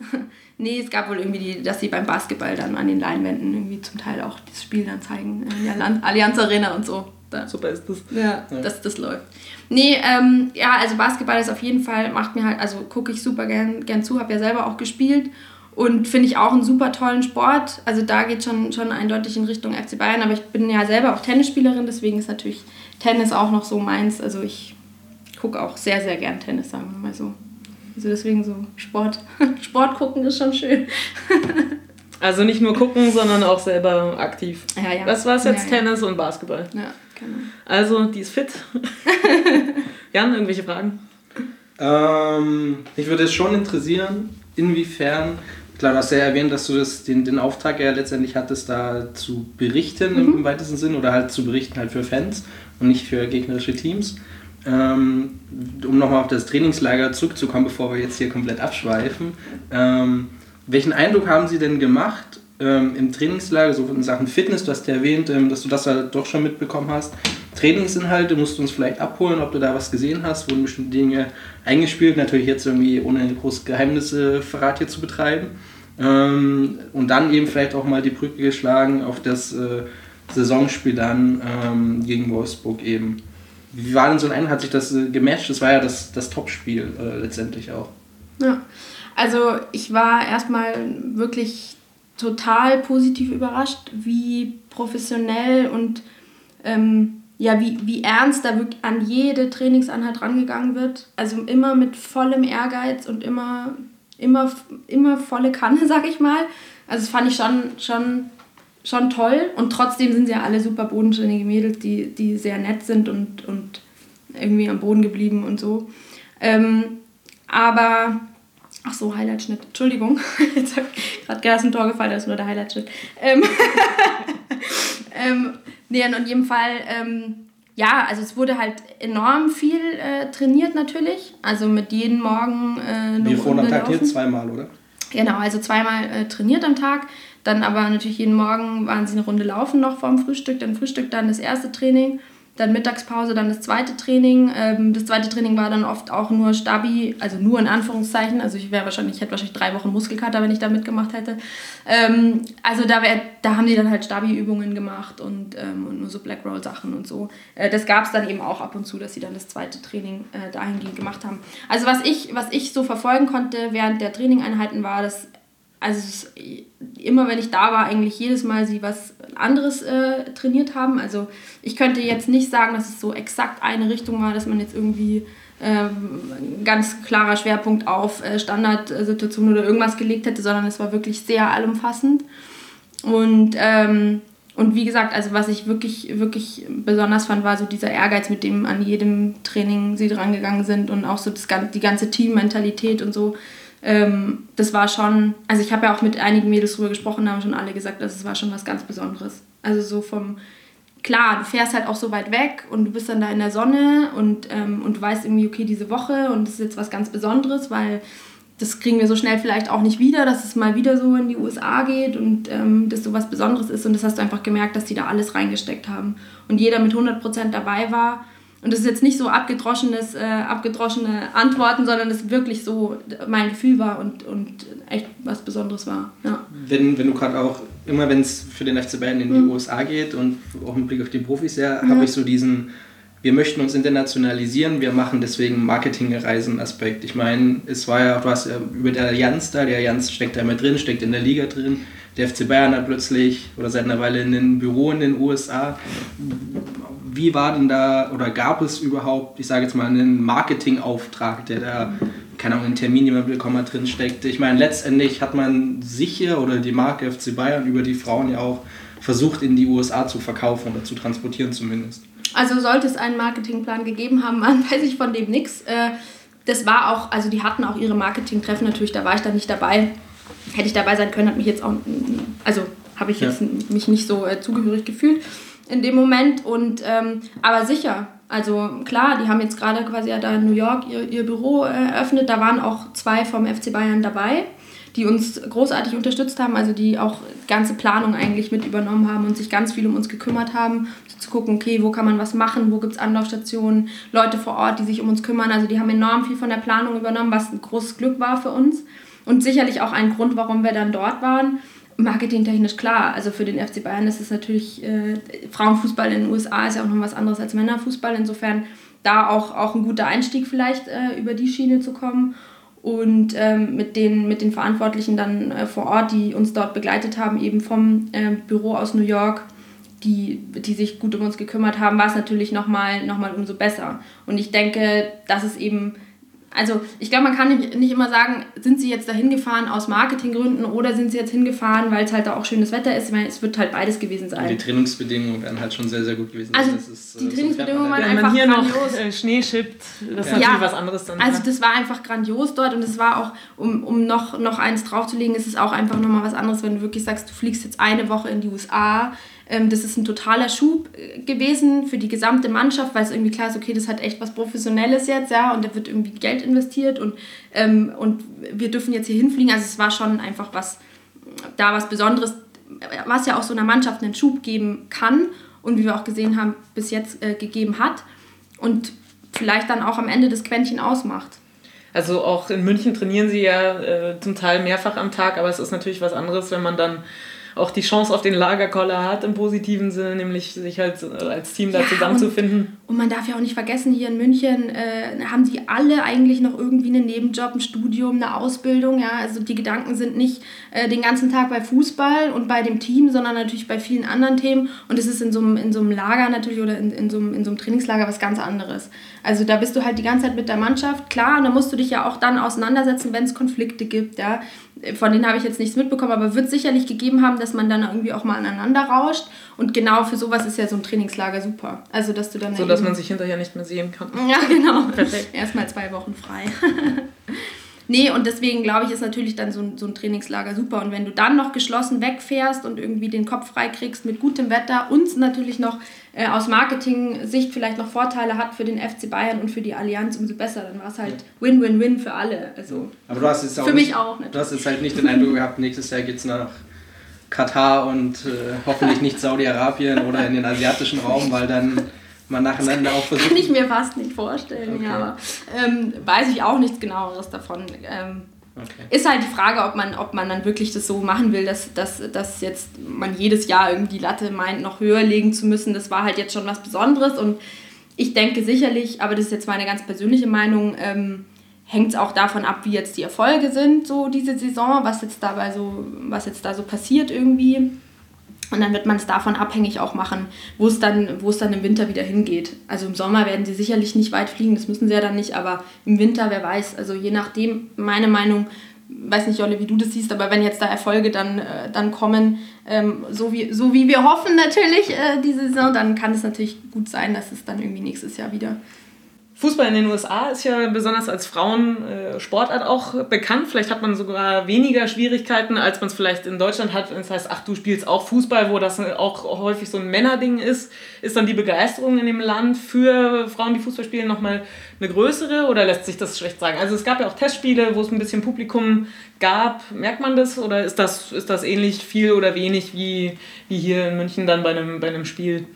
D: nee, es gab wohl irgendwie die, dass sie beim Basketball dann an den Leinwänden irgendwie zum Teil auch das Spiel dann zeigen. In der Allianz Arena und so.
C: Da. Super ist das.
D: Ja, ja. Dass das läuft. Nee, ähm, ja, also Basketball ist auf jeden Fall, macht mir halt, also gucke ich super gern, gern zu, habe ja selber auch gespielt und finde ich auch einen super tollen Sport. Also da geht schon, schon eindeutig in Richtung FC Bayern, aber ich bin ja selber auch Tennisspielerin, deswegen ist natürlich Tennis auch noch so meins. Also ich gucke auch sehr, sehr gern Tennis, sagen wir mal so. Also deswegen so Sport, Sport gucken ist schon schön.
C: also nicht nur gucken, sondern auch selber aktiv.
D: Ja, ja.
C: Das war es jetzt
D: ja,
C: Tennis und Basketball.
D: Ja. Genau.
C: Also, die ist fit. Jan, irgendwelche Fragen?
B: Ähm, mich würde es schon interessieren, inwiefern, klar, du hast ja erwähnt, dass du das, den, den Auftrag ja letztendlich hattest, da zu berichten mhm. im weitesten Sinn oder halt zu berichten halt für Fans und nicht für gegnerische Teams. Ähm, um nochmal auf das Trainingslager zurückzukommen, bevor wir jetzt hier komplett abschweifen. Ähm, welchen Eindruck haben Sie denn gemacht ähm, im Trainingslager, so in Sachen Fitness, du hast ja erwähnt, ähm, dass du das halt doch schon mitbekommen hast. Trainingsinhalte musst du uns vielleicht abholen, ob du da was gesehen hast, wurden bestimmte Dinge eingespielt, natürlich jetzt irgendwie ohne große Geheimnisse Verrat hier zu betreiben. Ähm, und dann eben vielleicht auch mal die Brücke geschlagen auf das äh, Saisonspiel dann ähm, gegen Wolfsburg eben. Wie war denn so ein Einheit? Hat sich das äh, gematcht? Das war ja das, das Topspiel äh, letztendlich auch.
D: Ja, also ich war erstmal wirklich total positiv überrascht, wie professionell und ähm, ja, wie, wie ernst da wirklich an jede Trainingseinheit rangegangen wird. Also immer mit vollem Ehrgeiz und immer, immer, immer volle Kanne, sag ich mal. Also das fand ich schon, schon, schon toll. Und trotzdem sind sie ja alle super bodenständige Mädels, die, die sehr nett sind und, und irgendwie am Boden geblieben und so. Ähm, aber Ach so, Highlight-Schnitt. Entschuldigung. Jetzt hat gerade Gas ein Tor gefallen, das ist nur der Highlight-Schnitt. Ähm, ähm, nee, in jedem Fall, ähm, ja, also es wurde halt enorm viel äh, trainiert natürlich. Also mit jedem Morgen äh,
B: Wir vorhin am Tag hier zweimal, oder?
D: Genau, also zweimal äh, trainiert am Tag. Dann aber natürlich jeden Morgen waren sie eine Runde laufen noch vorm Frühstück. Dann Frühstück, dann das erste Training dann Mittagspause, dann das zweite Training. Ähm, das zweite Training war dann oft auch nur Stabi, also nur in Anführungszeichen. Also ich wäre wahrscheinlich, ich hätte wahrscheinlich drei Wochen Muskelkater, wenn ich da mitgemacht hätte. Ähm, also da, wär, da haben die dann halt Stabi-Übungen gemacht und, ähm, und nur so Black Roll-Sachen und so. Äh, das gab es dann eben auch ab und zu, dass sie dann das zweite Training äh, dahingehend gemacht haben. Also was ich, was ich so verfolgen konnte während der Trainingeinheiten war, dass also immer wenn ich da war, eigentlich jedes Mal sie was anderes äh, trainiert haben. Also ich könnte jetzt nicht sagen, dass es so exakt eine Richtung war, dass man jetzt irgendwie ähm, ganz klarer Schwerpunkt auf äh, Standardsituationen oder irgendwas gelegt hätte, sondern es war wirklich sehr allumfassend. Und, ähm, und wie gesagt, also was ich wirklich, wirklich besonders fand, war so dieser Ehrgeiz, mit dem an jedem Training sie drangegangen sind und auch so das, die ganze Teammentalität und so ähm, das war schon, also ich habe ja auch mit einigen Mädels drüber gesprochen, haben schon alle gesagt, dass es war schon was ganz Besonderes. Also so vom, klar, du fährst halt auch so weit weg und du bist dann da in der Sonne und, ähm, und du weißt irgendwie, okay, diese Woche und das ist jetzt was ganz Besonderes, weil das kriegen wir so schnell vielleicht auch nicht wieder, dass es mal wieder so in die USA geht und ähm, das so was Besonderes ist und das hast du einfach gemerkt, dass die da alles reingesteckt haben und jeder mit 100% dabei war und das ist jetzt nicht so abgedroschenes, äh, abgedroschene Antworten, sondern es wirklich so mein Gefühl war und, und echt was Besonderes war. Ja.
B: Wenn, wenn du gerade auch, immer wenn es für den FC Bayern in die mhm. USA geht und auch im Blick auf die Profis, ja, mhm. habe ich so diesen, wir möchten uns internationalisieren, wir machen deswegen Marketingreisen-Aspekt. Ich meine, es war ja, du hast ja über der Allianz da, der Allianz steckt da mit drin, steckt in der Liga drin. Der FC Bayern hat plötzlich oder seit einer Weile ein Büro in den USA wie war denn da oder gab es überhaupt, ich sage jetzt mal, einen Marketingauftrag, der da keine Ahnung, in Termin, die man bekommen hat, drin steckt. Ich meine, letztendlich hat man sicher oder die Marke FC Bayern über die Frauen ja auch versucht, in die USA zu verkaufen oder zu transportieren zumindest.
D: Also sollte es einen Marketingplan gegeben haben, man weiß ich von dem nichts. Äh, das war auch, also die hatten auch ihre Marketingtreffen natürlich, da war ich dann nicht dabei. Hätte ich dabei sein können, hat mich jetzt auch, also habe ich jetzt ja. mich nicht so äh, zugehörig gefühlt in dem Moment. Und ähm, aber sicher, also klar, die haben jetzt gerade quasi ja da in New York ihr, ihr Büro eröffnet. Da waren auch zwei vom FC Bayern dabei, die uns großartig unterstützt haben, also die auch ganze Planung eigentlich mit übernommen haben und sich ganz viel um uns gekümmert haben, zu gucken, okay, wo kann man was machen, wo gibt es Anlaufstationen, Leute vor Ort, die sich um uns kümmern. Also die haben enorm viel von der Planung übernommen, was ein großes Glück war für uns und sicherlich auch ein Grund, warum wir dann dort waren marketingtechnisch klar. Also für den FC Bayern ist es natürlich, äh, Frauenfußball in den USA ist ja auch noch was anderes als Männerfußball. Insofern da auch, auch ein guter Einstieg vielleicht äh, über die Schiene zu kommen. Und ähm, mit, den, mit den Verantwortlichen dann äh, vor Ort, die uns dort begleitet haben, eben vom äh, Büro aus New York, die, die sich gut um uns gekümmert haben, war es natürlich nochmal noch mal umso besser. Und ich denke, dass es eben also ich glaube, man kann nicht, nicht immer sagen, sind sie jetzt dahin gefahren aus Marketinggründen oder sind sie jetzt hingefahren, weil es halt da auch schönes Wetter ist. Ich meine, es wird halt beides gewesen sein.
B: Und die Trainingsbedingungen wären halt schon sehr, sehr gut gewesen.
D: Also ist, die äh, Trainingsbedingungen waren
C: Wenn
D: einfach
C: man hier
D: grandios.
C: noch äh, Schnee schippt, das ist
D: ja.
C: natürlich was anderes dann.
D: Also das war einfach grandios dort und es war auch, um, um noch, noch eins draufzulegen, ist es auch einfach nochmal was anderes, wenn du wirklich sagst, du fliegst jetzt eine Woche in die USA, das ist ein totaler Schub äh, gewesen für die gesamte Mannschaft, weil es irgendwie klar ist, okay, das hat echt was Professionelles jetzt, ja, und da wird irgendwie Geld investiert und, ähm, und wir dürfen jetzt hier hinfliegen. Also es war schon einfach was, da was Besonderes, was ja auch so einer Mannschaft einen Schub geben kann und wie wir auch gesehen haben, bis jetzt äh, gegeben hat und vielleicht dann auch am Ende das Quäntchen ausmacht.
C: Also auch in München trainieren sie ja äh, zum Teil mehrfach am Tag, aber es ist natürlich was anderes, wenn man dann auch die Chance auf den Lagerkoller hat im positiven Sinne, nämlich sich halt als Team da ja, zusammenzufinden.
D: Und, und, man darf ja auch nicht vergessen, hier in München äh, haben sie alle eigentlich noch irgendwie einen Nebenjob, ein Studium, eine Ausbildung. Ja? Also die Gedanken sind nicht äh, den ganzen Tag bei Fußball und bei dem Team, sondern natürlich bei vielen anderen Themen. Und es ist in so einem, in so einem Lager natürlich oder in, in, so einem, in so einem Trainingslager was ganz anderes. Also da bist du halt die ganze Zeit mit der Mannschaft. Klar, da musst du dich ja auch dann auseinandersetzen, wenn es Konflikte gibt. Ja? Von denen habe ich jetzt nichts mitbekommen, aber wird sicherlich gegeben haben, dass man dann irgendwie auch mal aneinander rauscht. Und genau für sowas ist ja so ein Trainingslager super. Also, dass du dann.
C: So, dass man sich hinterher nicht mehr sehen kann.
D: Ja, genau. Perfekt. Erstmal zwei Wochen frei. Nee, und deswegen glaube ich, ist natürlich dann so ein, so ein Trainingslager super. Und wenn du dann noch geschlossen wegfährst und irgendwie den Kopf frei kriegst mit gutem Wetter und natürlich noch äh, aus Marketing-Sicht vielleicht noch Vorteile hat für den FC Bayern und für die Allianz, umso besser. Dann war es halt Win-Win-Win für alle. Also
B: Aber du hast jetzt auch
D: für
B: nicht,
D: mich auch. Natürlich.
B: Du hast jetzt halt nicht den Eindruck gehabt, nächstes Jahr geht es nach Katar und äh, hoffentlich nicht Saudi-Arabien oder in den asiatischen Raum, weil dann man nacheinander auch versucht.
D: Kann ich mir fast nicht vorstellen, okay. ja, aber ähm, weiß ich auch nichts genaueres davon. Ähm, okay. Ist halt die Frage, ob man, ob man dann wirklich das so machen will, dass, dass, dass jetzt man jedes Jahr irgendwie die Latte meint, noch höher legen zu müssen. Das war halt jetzt schon was Besonderes und ich denke sicherlich, aber das ist jetzt meine ganz persönliche Meinung, ähm, hängt es auch davon ab, wie jetzt die Erfolge sind, so diese Saison, was jetzt dabei so, was jetzt da so passiert irgendwie. Und dann wird man es davon abhängig auch machen, wo es dann, dann im Winter wieder hingeht. Also im Sommer werden sie sicherlich nicht weit fliegen, das müssen sie ja dann nicht, aber im Winter, wer weiß. Also je nachdem, meine Meinung, weiß nicht, Jolle, wie du das siehst, aber wenn jetzt da Erfolge dann, äh, dann kommen, ähm, so, wie, so wie wir hoffen natürlich äh, diese Saison, dann kann es natürlich gut sein, dass es dann irgendwie nächstes Jahr wieder
C: Fußball in den USA ist ja besonders als Frauensportart auch bekannt. Vielleicht hat man sogar weniger Schwierigkeiten, als man es vielleicht in Deutschland hat. Das heißt, ach, du spielst auch Fußball, wo das auch häufig so ein Männerding ist. Ist dann die Begeisterung in dem Land für Frauen, die Fußball spielen, nochmal eine größere oder lässt sich das schlecht sagen? Also es gab ja auch Testspiele, wo es ein bisschen Publikum gab. Merkt man das oder ist das, ist das ähnlich viel oder wenig wie, wie hier in München dann bei einem, bei einem Spiel?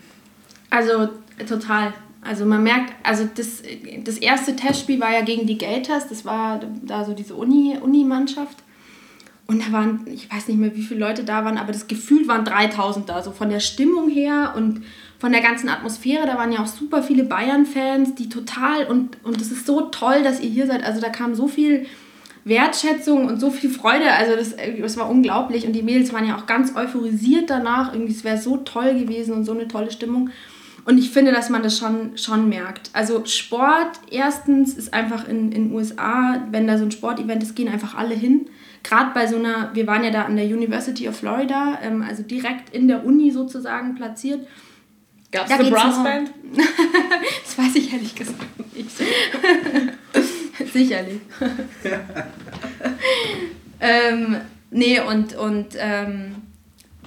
D: Also total. Also man merkt, also das, das erste Testspiel war ja gegen die Gators, das war da so diese Uni, Uni-Mannschaft. Und da waren, ich weiß nicht mehr, wie viele Leute da waren, aber das Gefühl waren 3000 da, so von der Stimmung her und von der ganzen Atmosphäre. Da waren ja auch super viele Bayern-Fans, die total, und, und es ist so toll, dass ihr hier seid. Also da kam so viel Wertschätzung und so viel Freude. Also das, das war unglaublich. Und die Mädels waren ja auch ganz euphorisiert danach. Irgendwie, es wäre so toll gewesen und so eine tolle Stimmung. Und ich finde, dass man das schon, schon merkt. Also Sport, erstens ist einfach in den USA, wenn da so ein Sportevent ist, gehen einfach alle hin. Gerade bei so einer, wir waren ja da an der University of Florida, ähm, also direkt in der Uni sozusagen platziert.
C: Gab es eine Brassband?
D: das weiß ich ehrlich gesagt nicht. Sicherlich. ähm, nee, und, und ähm,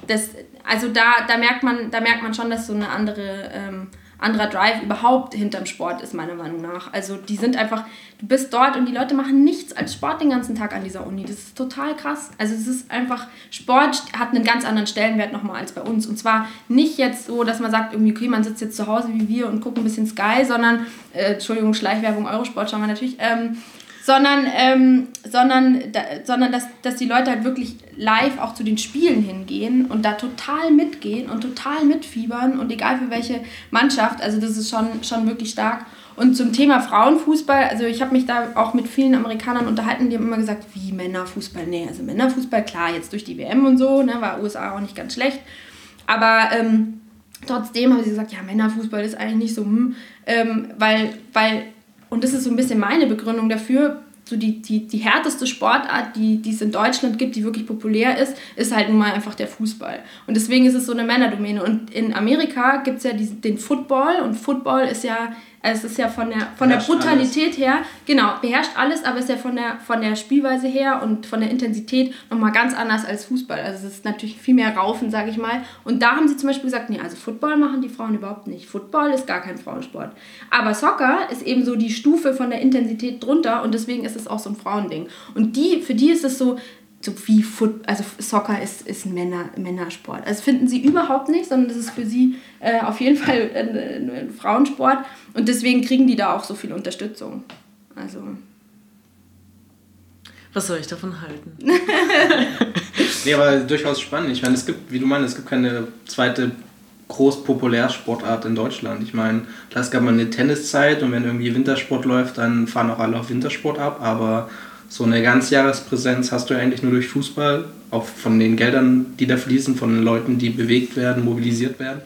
D: das, also da, da, merkt man, da merkt man schon, dass so eine andere, ähm, anderer Drive überhaupt hinterm Sport ist, meiner Meinung nach. Also die sind einfach, du bist dort und die Leute machen nichts als Sport den ganzen Tag an dieser Uni. Das ist total krass. Also es ist einfach, Sport hat einen ganz anderen Stellenwert nochmal als bei uns. Und zwar nicht jetzt so, dass man sagt, irgendwie, okay, man sitzt jetzt zu Hause wie wir und guckt ein bisschen Sky, sondern, äh, Entschuldigung, Schleichwerbung, Eurosport schauen wir natürlich, ähm, sondern, ähm, sondern, da, sondern dass, dass die Leute halt wirklich live auch zu den Spielen hingehen und da total mitgehen und total mitfiebern und egal für welche Mannschaft, also das ist schon, schon wirklich stark. Und zum Thema Frauenfußball, also ich habe mich da auch mit vielen Amerikanern unterhalten, die haben immer gesagt, wie Männerfußball? Nee, also Männerfußball, klar, jetzt durch die WM und so, ne, war USA auch nicht ganz schlecht. Aber ähm, trotzdem haben sie gesagt, ja, Männerfußball ist eigentlich nicht so, hm, ähm, weil, weil und das ist so ein bisschen meine Begründung dafür, so die, die, die härteste Sportart, die, die es in Deutschland gibt, die wirklich populär ist, ist halt nun mal einfach der Fußball. Und deswegen ist es so eine Männerdomäne. Und in Amerika gibt es ja die, den Football und Football ist ja es ist ja von der, von der Brutalität alles. her, genau, beherrscht alles, aber ist ja von der, von der Spielweise her und von der Intensität nochmal ganz anders als Fußball. Also es ist natürlich viel mehr Raufen, sage ich mal. Und da haben sie zum Beispiel gesagt, nee, also Football machen die Frauen überhaupt nicht. Football ist gar kein Frauensport. Aber Soccer ist eben so die Stufe von der Intensität drunter und deswegen ist es auch so ein Frauending. Und die, für die ist es so, so wie Foot, also Soccer ist, ist ein Männer, Männersport. Also finden sie überhaupt nicht, sondern das ist für sie äh, auf jeden Fall ein, ein, ein, Frauensport und deswegen kriegen die da auch so viel Unterstützung. Also.
C: Was soll ich davon halten?
B: nee, aber durchaus spannend. Ich meine, es gibt, wie du meinst, es gibt keine zweite groß Populärsportart in Deutschland. Ich meine, klar, es gab mal eine Tenniszeit und wenn irgendwie Wintersport läuft, dann fahren auch alle auf Wintersport ab, aber so eine Ganzjahrespräsenz hast du eigentlich nur durch Fußball, auch von den Geldern, die da fließen, von den Leuten, die bewegt werden, mobilisiert werden.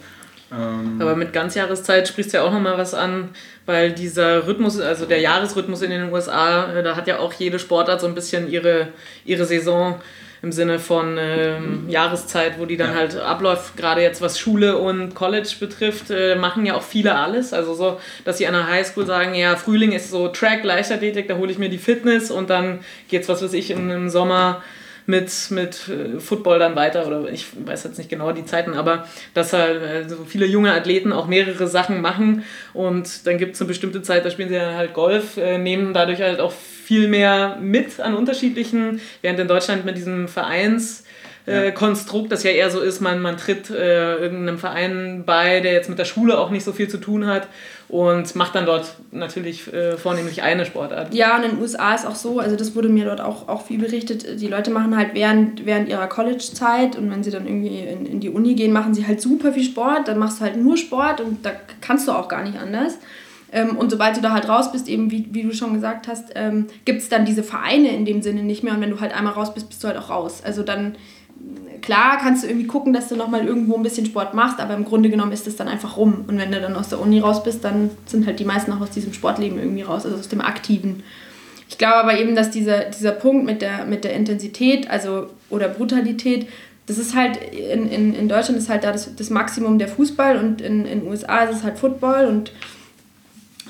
C: Ähm Aber mit Ganzjahreszeit sprichst du ja auch nochmal was an, weil dieser Rhythmus, also der Jahresrhythmus in den USA, äh, da hat ja auch jede Sportart so ein bisschen ihre, ihre Saison im Sinne von ähm, Jahreszeit, wo die dann ja. halt abläuft, gerade jetzt was Schule und College betrifft, äh, machen ja auch viele alles. Also so, dass sie an der Highschool sagen, ja, Frühling ist so Track, Leichtathletik, da hole ich mir die Fitness und dann geht's, was weiß ich, im Sommer mit, mit äh, Football dann weiter oder ich weiß jetzt nicht genau die Zeiten, aber dass halt also viele junge Athleten auch mehrere Sachen machen und dann gibt es eine bestimmte Zeit, da spielen sie dann halt Golf, äh, nehmen dadurch halt auch viel mehr mit an unterschiedlichen, während in Deutschland mit diesem Vereins äh, Konstrukt, das ja eher so ist, man, man tritt äh, irgendeinem Verein bei, der jetzt mit der Schule auch nicht so viel zu tun hat und macht dann dort natürlich äh, vornehmlich eine Sportart.
D: Ja, und in den USA ist auch so, also das wurde mir dort auch, auch viel berichtet, die Leute machen halt während, während ihrer College-Zeit und wenn sie dann irgendwie in, in die Uni gehen, machen sie halt super viel Sport, dann machst du halt nur Sport und da kannst du auch gar nicht anders. Ähm, und sobald du da halt raus bist, eben wie, wie du schon gesagt hast, ähm, gibt es dann diese Vereine in dem Sinne nicht mehr und wenn du halt einmal raus bist, bist du halt auch raus. Also dann klar kannst du irgendwie gucken, dass du nochmal irgendwo ein bisschen Sport machst, aber im Grunde genommen ist es dann einfach rum. Und wenn du dann aus der Uni raus bist, dann sind halt die meisten auch aus diesem Sportleben irgendwie raus, also aus dem Aktiven. Ich glaube aber eben, dass dieser, dieser Punkt mit der, mit der Intensität also, oder Brutalität, das ist halt, in, in, in Deutschland ist halt da das, das Maximum der Fußball und in den USA ist es halt Football und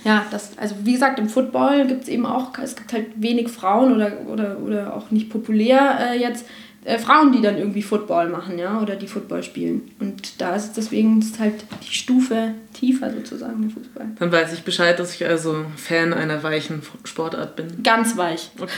D: ja, das, also wie gesagt, im Football gibt es eben auch, es gibt halt wenig Frauen oder, oder, oder auch nicht populär äh, jetzt äh, Frauen, die dann irgendwie Football machen, ja, oder die Football spielen. Und da ist deswegen ist halt die Stufe tiefer sozusagen der Fußball.
C: Dann weiß ich Bescheid, dass ich also Fan einer weichen Sportart bin.
D: Ganz weich. Okay.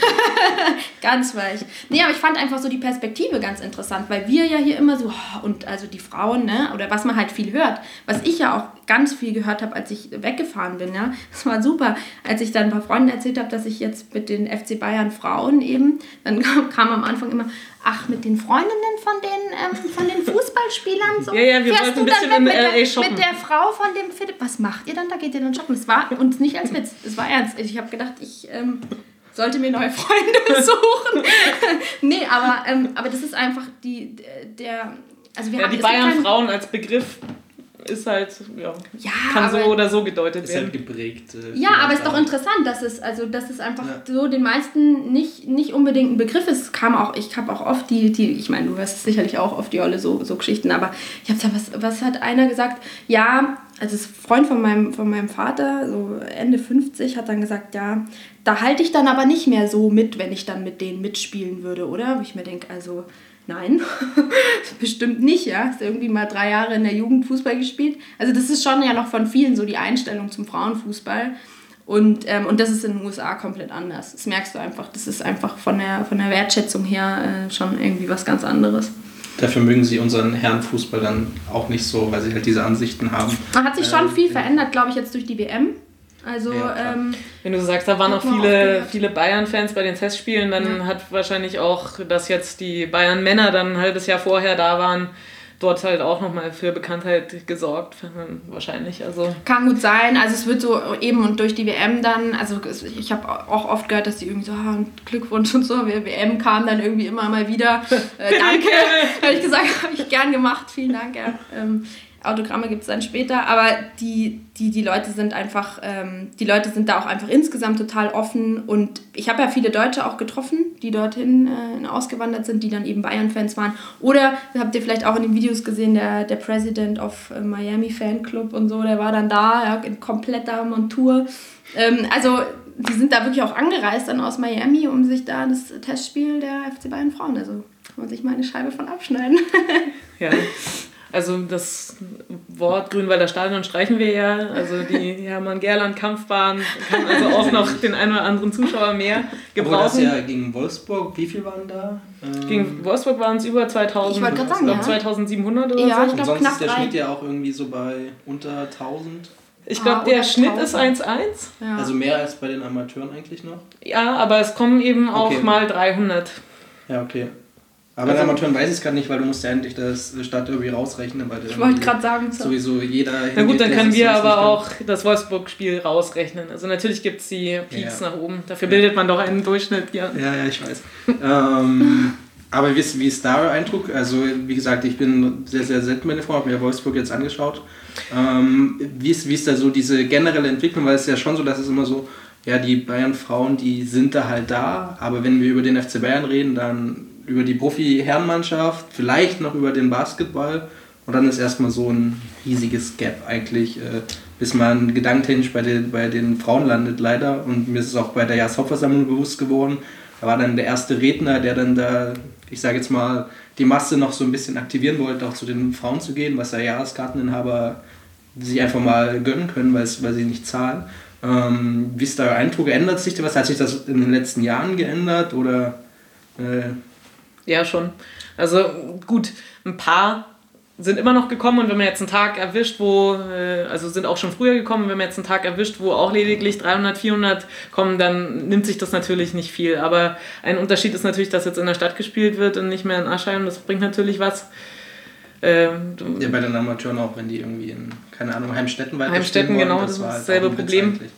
D: ganz weich. Nee, aber ich fand einfach so die Perspektive ganz interessant, weil wir ja hier immer so, oh, und also die Frauen, ne, oder was man halt viel hört, was ich ja auch ganz viel gehört habe, als ich weggefahren bin, ja, das war super. Als ich dann ein paar Freunden erzählt habe, dass ich jetzt mit den FC Bayern Frauen eben, dann kam am Anfang immer, ach, mit den Freundinnen von den, ähm, von den Fußballspielern so.
C: ja, ja, wir
D: Fährst
C: wollten ein bisschen
D: mit,
C: in LA shoppen.
D: mit der Frau von dem Philipp. Was macht ihr dann? Da geht ihr dann shoppen. Es war uns nicht als Witz. Es war ernst. Ich habe gedacht, ich ähm, sollte mir neue Freunde suchen. nee, aber, ähm, aber das ist einfach die, der. Also wir
C: ja,
D: haben,
C: die Bayern-Frauen als Begriff ist halt, ja,
D: Ja,
C: kann so oder so gedeutet
B: Ist halt
C: werden.
B: geprägt. äh,
D: Ja, aber ist doch interessant, dass es, also, dass es einfach
B: Ja.
D: so den meisten nicht, nicht unbedingt ein Begriff ist. Es kam auch, ich habe auch oft die, die, ich meine, du hörst sicherlich auch oft die Olle so, so Geschichten, aber ich habe gesagt, was, was hat einer gesagt? Ja, also das Freund von meinem, von meinem Vater, so Ende 50, hat dann gesagt, ja, da halte ich dann aber nicht mehr so mit, wenn ich dann mit denen mitspielen würde, oder? Wo ich mir denke, also nein, bestimmt nicht, ja. Hast irgendwie mal drei Jahre in der Jugend Fußball gespielt. Also das ist schon ja noch von vielen so die Einstellung zum Frauenfußball. Und, ähm, und das ist in den USA komplett anders. Das merkst du einfach. Das ist einfach von der, von der Wertschätzung her äh, schon irgendwie was ganz anderes.
B: Dafür mögen sie unseren Herrenfußball dann auch nicht so, weil sie halt diese Ansichten haben.
D: Da hat sich schon
B: Ähm,
D: viel verändert, glaube ich, jetzt durch die WM. Also,
B: Ja,
D: ähm,
C: Wenn du sagst, da waren auch viele, viele Bayern-Fans bei den Testspielen, dann
D: Ja.
C: hat wahrscheinlich auch, dass jetzt die Bayern-Männer dann ein halbes Jahr vorher da waren, dort halt auch nochmal für Bekanntheit gesorgt, wahrscheinlich. Also
D: Kann gut sein. Also es wird so eben und durch die WM dann, also ich habe auch oft gehört, dass die irgendwie so, ah, Glückwunsch und so, die WM kam dann irgendwie immer mal wieder. Äh, danke, habe ich gesagt, habe ich gern gemacht, vielen Dank. Ja. Ähm, Autogramme gibt es dann später, aber die, die, die Leute sind einfach, ähm, die Leute sind da auch einfach insgesamt total offen und ich habe ja viele Deutsche auch getroffen, die dorthin äh, ausgewandert sind, die dann eben Bayern-Fans waren. Oder habt ihr vielleicht auch in den Videos gesehen, der, der President of äh, Miami Fanclub und so, der war dann da, ja, in kompletter Montur. Ähm, also die sind da wirklich auch angereist dann aus Miami, um sich da das Testspiel der FC Bayern Frauen, also kann man sich mal eine Scheibe von abschneiden.
C: ja. Also das Wort Grünwalder Stadion streichen wir ja. Also die Hermann-Gerland-Kampfbahn kann also auch noch den einen oder anderen Zuschauer mehr
B: Obwohl das
C: gebrauchen.
B: ja gegen Wolfsburg, wie viel waren da? Ähm,
C: Gegen Wolfsburg waren es über 2000,
D: Ich wollte gerade sagen,
C: glaub,
D: ja.
C: 2700 oder
D: Ja,
C: so.
D: ich
B: und sonst
D: knapp
B: ist der. Schnitt ja auch irgendwie so bei unter 1000.
C: Ich
D: Ah,
C: glaube, der
D: oder
C: Schnitt ist
D: 1000.
C: 1-1.
D: Ja.
B: Also mehr als bei den Amateuren eigentlich noch.
C: Ja, aber es kommen eben auch
B: Okay.
C: mal 300.
B: Ja, okay. Aber
C: Also-
B: den Amateuren weiß ich es gerade nicht, weil du musst ja endlich das Stadtderby rausrechnen. Weil
D: ich wollte gerade sagen, so.
B: sowieso jeder.
C: Na gut, dann können
B: der
C: wir aber auch das Wolfsburg-Spiel rausrechnen. Also natürlich gibt es die Peaks
B: Ja.
C: nach oben. Dafür bildet man doch einen Durchschnitt. Ja.
B: Ja, ja, ich weiß. ähm, aber wie ist, wie ist da euer Eindruck? Also, wie gesagt, ich bin sehr, sehr selten bei der Frau, habe mir Wolfsburg jetzt angeschaut. Ähm, wie, ist, wie ist da so diese generelle Entwicklung? Weil es ist ja schon so, dass es immer so, ja, die Bayern-Frauen, die sind da halt da, aber wenn wir über den FC Bayern reden, dann über die Profi-Herrenmannschaft, vielleicht noch über den Basketball und dann ist erstmal so ein riesiges Gap eigentlich, äh, bis man gedanktechnisch bei den, bei den Frauen landet leider und mir ist es auch bei der Jahreshauptversammlung bewusst geworden, da war dann der erste Redner, der dann da, ich sage jetzt mal, die Masse noch so ein bisschen aktivieren wollte, auch zu den Frauen zu gehen, was ja Jahreskarteninhaber sich einfach mal gönnen können, weil, sie nicht zahlen. Ähm, wie ist da Eindruck? Ändert sich da was? Hat sich das in den letzten Jahren geändert oder äh,
C: ja, schon. Also gut, ein paar sind immer noch gekommen und wenn man jetzt einen Tag erwischt, wo, äh, also sind auch schon früher gekommen, wenn man jetzt einen Tag erwischt, wo auch lediglich 300, 400 kommen, dann nimmt sich das natürlich nicht viel. Aber ein Unterschied ist natürlich, dass jetzt in der Stadt gespielt wird und nicht mehr in Aschheim. Das bringt natürlich was. Ähm,
B: Ja, bei den Amateuren auch, wenn die irgendwie in, keine Ahnung, Heimstetten weiter wollen,
C: genau, das ist
B: war halt
C: dasselbe Problem.
B: eigentlich.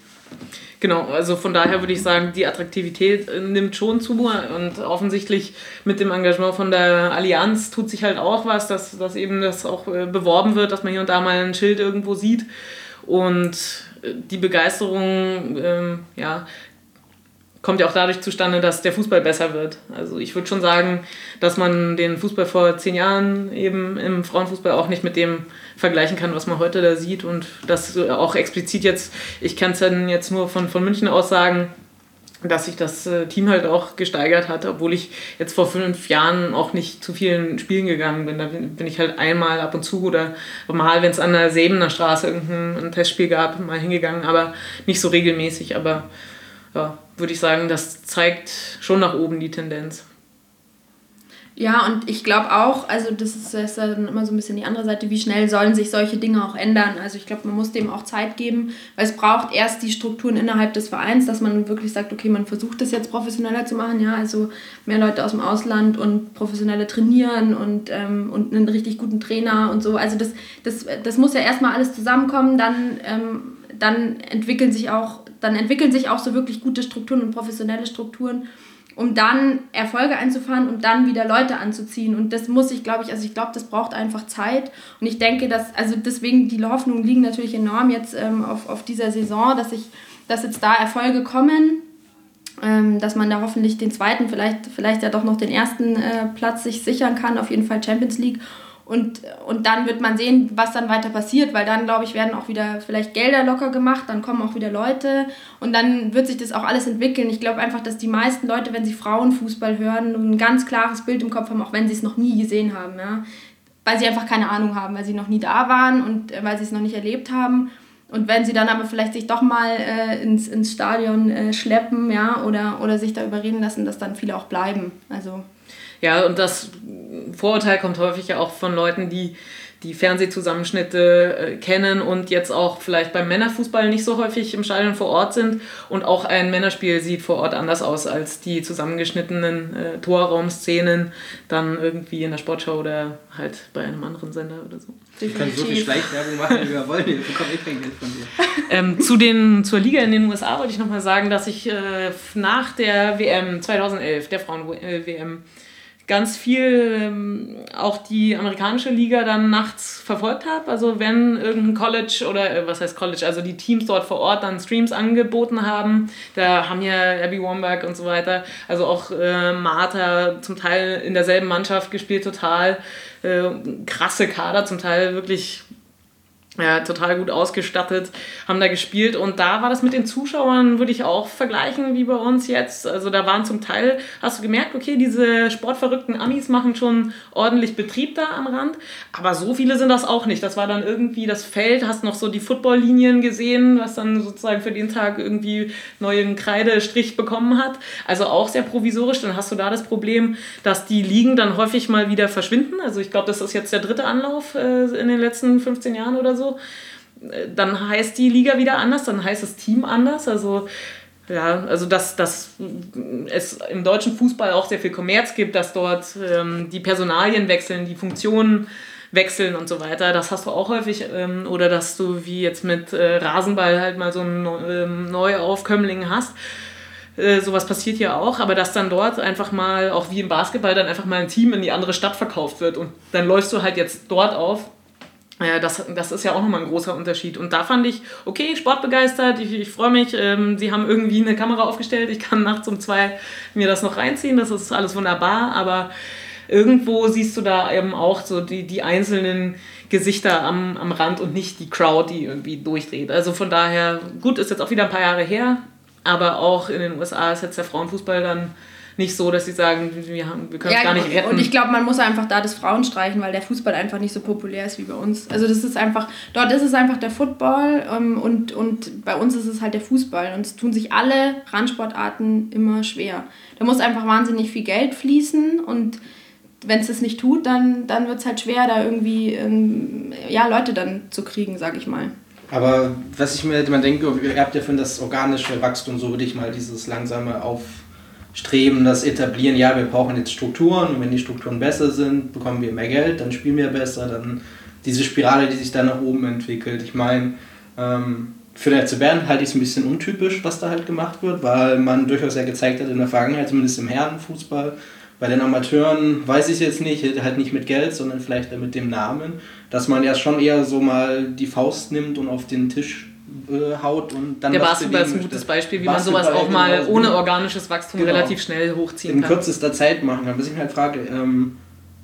C: Genau, also von daher würde ich sagen, die Attraktivität äh, nimmt schon zu und offensichtlich mit dem Engagement von der Allianz tut sich halt auch was, dass, dass eben das auch äh, beworben wird, dass man hier und da mal ein Schild irgendwo sieht und äh, die Begeisterung, ähm, ja, kommt ja auch dadurch zustande, dass der Fußball besser wird. Also ich würde schon sagen, dass man den Fußball vor zehn Jahren eben im Frauenfußball auch nicht mit dem vergleichen kann, was man heute da sieht und das auch explizit jetzt, ich kann es dann jetzt nur von, von München aus sagen, dass sich das äh, Team halt auch gesteigert hat, obwohl ich jetzt vor fünf Jahren auch nicht zu vielen Spielen gegangen bin. Da bin ich halt einmal ab und zu oder mal, wenn es an der Sebener Straße irgendein ein Testspiel gab, mal hingegangen, aber nicht so regelmäßig. Aber ja, würde ich sagen, das zeigt schon nach oben die Tendenz.
D: Ja, und ich glaube auch, also das ist, das ist dann immer so ein bisschen die andere Seite, wie schnell sollen sich solche Dinge auch ändern. Also ich glaube, man muss dem auch Zeit geben, weil es braucht erst die Strukturen innerhalb des Vereins, dass man wirklich sagt, okay, man versucht das jetzt professioneller zu machen, ja, also mehr Leute aus dem Ausland und professionelle trainieren und, ähm, und einen richtig guten Trainer und so. Also das, das, das muss ja erstmal alles zusammenkommen, dann, ähm, dann entwickeln sich auch, dann entwickeln sich auch so wirklich gute Strukturen und professionelle Strukturen. Um dann Erfolge einzufahren und dann wieder Leute anzuziehen. Und das muss ich, glaube ich, also ich glaube, das braucht einfach Zeit. Und ich denke, dass, also deswegen, die Hoffnungen liegen natürlich enorm jetzt ähm, auf, auf dieser Saison, dass ich, dass jetzt da Erfolge kommen, ähm, dass man da hoffentlich den zweiten, vielleicht, vielleicht ja doch noch den ersten äh, Platz sich sichern kann, auf jeden Fall Champions League. Und, und dann wird man sehen, was dann weiter passiert, weil dann, glaube ich, werden auch wieder vielleicht Gelder locker gemacht, dann kommen auch wieder Leute und dann wird sich das auch alles entwickeln. Ich glaube einfach, dass die meisten Leute, wenn sie Frauenfußball hören, ein ganz klares Bild im Kopf haben, auch wenn sie es noch nie gesehen haben. Ja? Weil sie einfach keine Ahnung haben, weil sie noch nie da waren und äh, weil sie es noch nicht erlebt haben. Und wenn sie dann aber vielleicht sich doch mal äh, ins, ins Stadion äh, schleppen, ja, oder, oder sich da überreden lassen, dass dann viele auch bleiben. Also
C: ja, und das Vorurteil kommt häufig ja auch von Leuten, die die Fernsehzusammenschnitte äh, kennen und jetzt auch vielleicht beim Männerfußball nicht so häufig im Stadion vor Ort sind. Und auch ein Männerspiel sieht vor Ort anders aus als die zusammengeschnittenen äh, Torraumszenen dann irgendwie in der Sportschau oder halt bei einem anderen Sender oder so.
B: Wir können so viel Schleichwerbung machen, wie wir wollen. Wir bekommen eh kein Geld von dir.
C: Ähm, zu den, zur Liga in den USA wollte ich nochmal sagen, dass ich äh, nach der WM 2011, der Frauen-WM, ganz viel ähm, auch die amerikanische Liga dann nachts verfolgt habe. Also wenn irgendein College oder äh, was heißt College, also die Teams dort vor Ort dann Streams angeboten haben, da haben ja Abby Wambach und so weiter, also auch äh, Martha zum Teil in derselben Mannschaft gespielt, total äh, krasse Kader, zum Teil wirklich ja, total gut ausgestattet, haben da gespielt und da war das mit den Zuschauern, würde ich auch vergleichen wie bei uns jetzt. Also da waren zum Teil, hast du gemerkt, okay, diese sportverrückten Amis machen schon ordentlich Betrieb da am Rand, aber so viele sind das auch nicht. Das war dann irgendwie das Feld, hast noch so die Footballlinien gesehen, was dann sozusagen für den Tag irgendwie neuen Kreidestrich bekommen hat. Also auch sehr provisorisch. Dann hast du da das Problem, dass die Ligen dann häufig mal wieder verschwinden. Also ich glaube, das ist jetzt der dritte Anlauf äh, in den letzten 15 Jahren oder so so. Dann heißt die Liga wieder anders, dann heißt das Team anders. Also ja, also dass, dass es im deutschen Fußball auch sehr viel Kommerz gibt, dass dort ähm, die Personalien wechseln, die Funktionen wechseln und so weiter. Das hast du auch häufig. Ähm, oder dass du wie jetzt mit äh, Rasenball halt mal so einen ähm, Neuaufkömmling hast. Äh, sowas passiert ja auch, aber dass dann dort einfach mal, auch wie im Basketball, dann einfach mal ein Team in die andere Stadt verkauft wird und dann läufst du halt jetzt dort auf das, das ist ja auch nochmal ein großer Unterschied. Und da fand ich, okay, sportbegeistert, ich, ich freue mich, ähm, sie haben irgendwie eine Kamera aufgestellt, ich kann nachts um zwei mir das noch reinziehen, das ist alles wunderbar, aber irgendwo siehst du da eben auch so die, die einzelnen Gesichter am, am Rand und nicht die Crowd, die irgendwie durchdreht. Also von daher, gut, ist jetzt auch wieder ein paar Jahre her, aber auch in den USA ist jetzt der Frauenfußball dann nicht so, dass sie sagen, wir, haben, wir können es ja, gar nicht retten.
D: Und ich glaube, man muss einfach da das Frauen streichen, weil der Fußball einfach nicht so populär ist wie bei uns. Also das ist einfach, dort ist es einfach der Football ähm, und, und bei uns ist es halt der Fußball. Und es tun sich alle Randsportarten immer schwer. Da muss einfach wahnsinnig viel Geld fließen und wenn es das nicht tut, dann, dann wird es halt schwer, da irgendwie ähm, ja, Leute dann zu kriegen, sag ich mal.
B: Aber was ich mir man denke, ihr habt ja für das organische Wachstum, so würde ich mal dieses langsame auf streben, das etablieren, ja, wir brauchen jetzt Strukturen und wenn die Strukturen besser sind, bekommen wir mehr Geld, dann spielen wir besser, dann diese Spirale, die sich dann nach oben entwickelt. Ich meine, ähm, für der FC Bern halte ich es ein bisschen untypisch, was da halt gemacht wird, weil man durchaus ja gezeigt hat in der Vergangenheit, zumindest im Herrenfußball, bei den Amateuren weiß ich jetzt nicht, halt nicht mit Geld, sondern vielleicht mit dem Namen, dass man ja schon eher so mal die Faust nimmt und auf den Tisch haut und dann.
C: Der Basketball ist ein gutes Beispiel, wie Basketball man sowas auch mal genau, ohne organisches Wachstum genau, relativ schnell hochziehen
B: in kann. In kürzester Zeit machen kann. Was ich mich halt frage, ähm,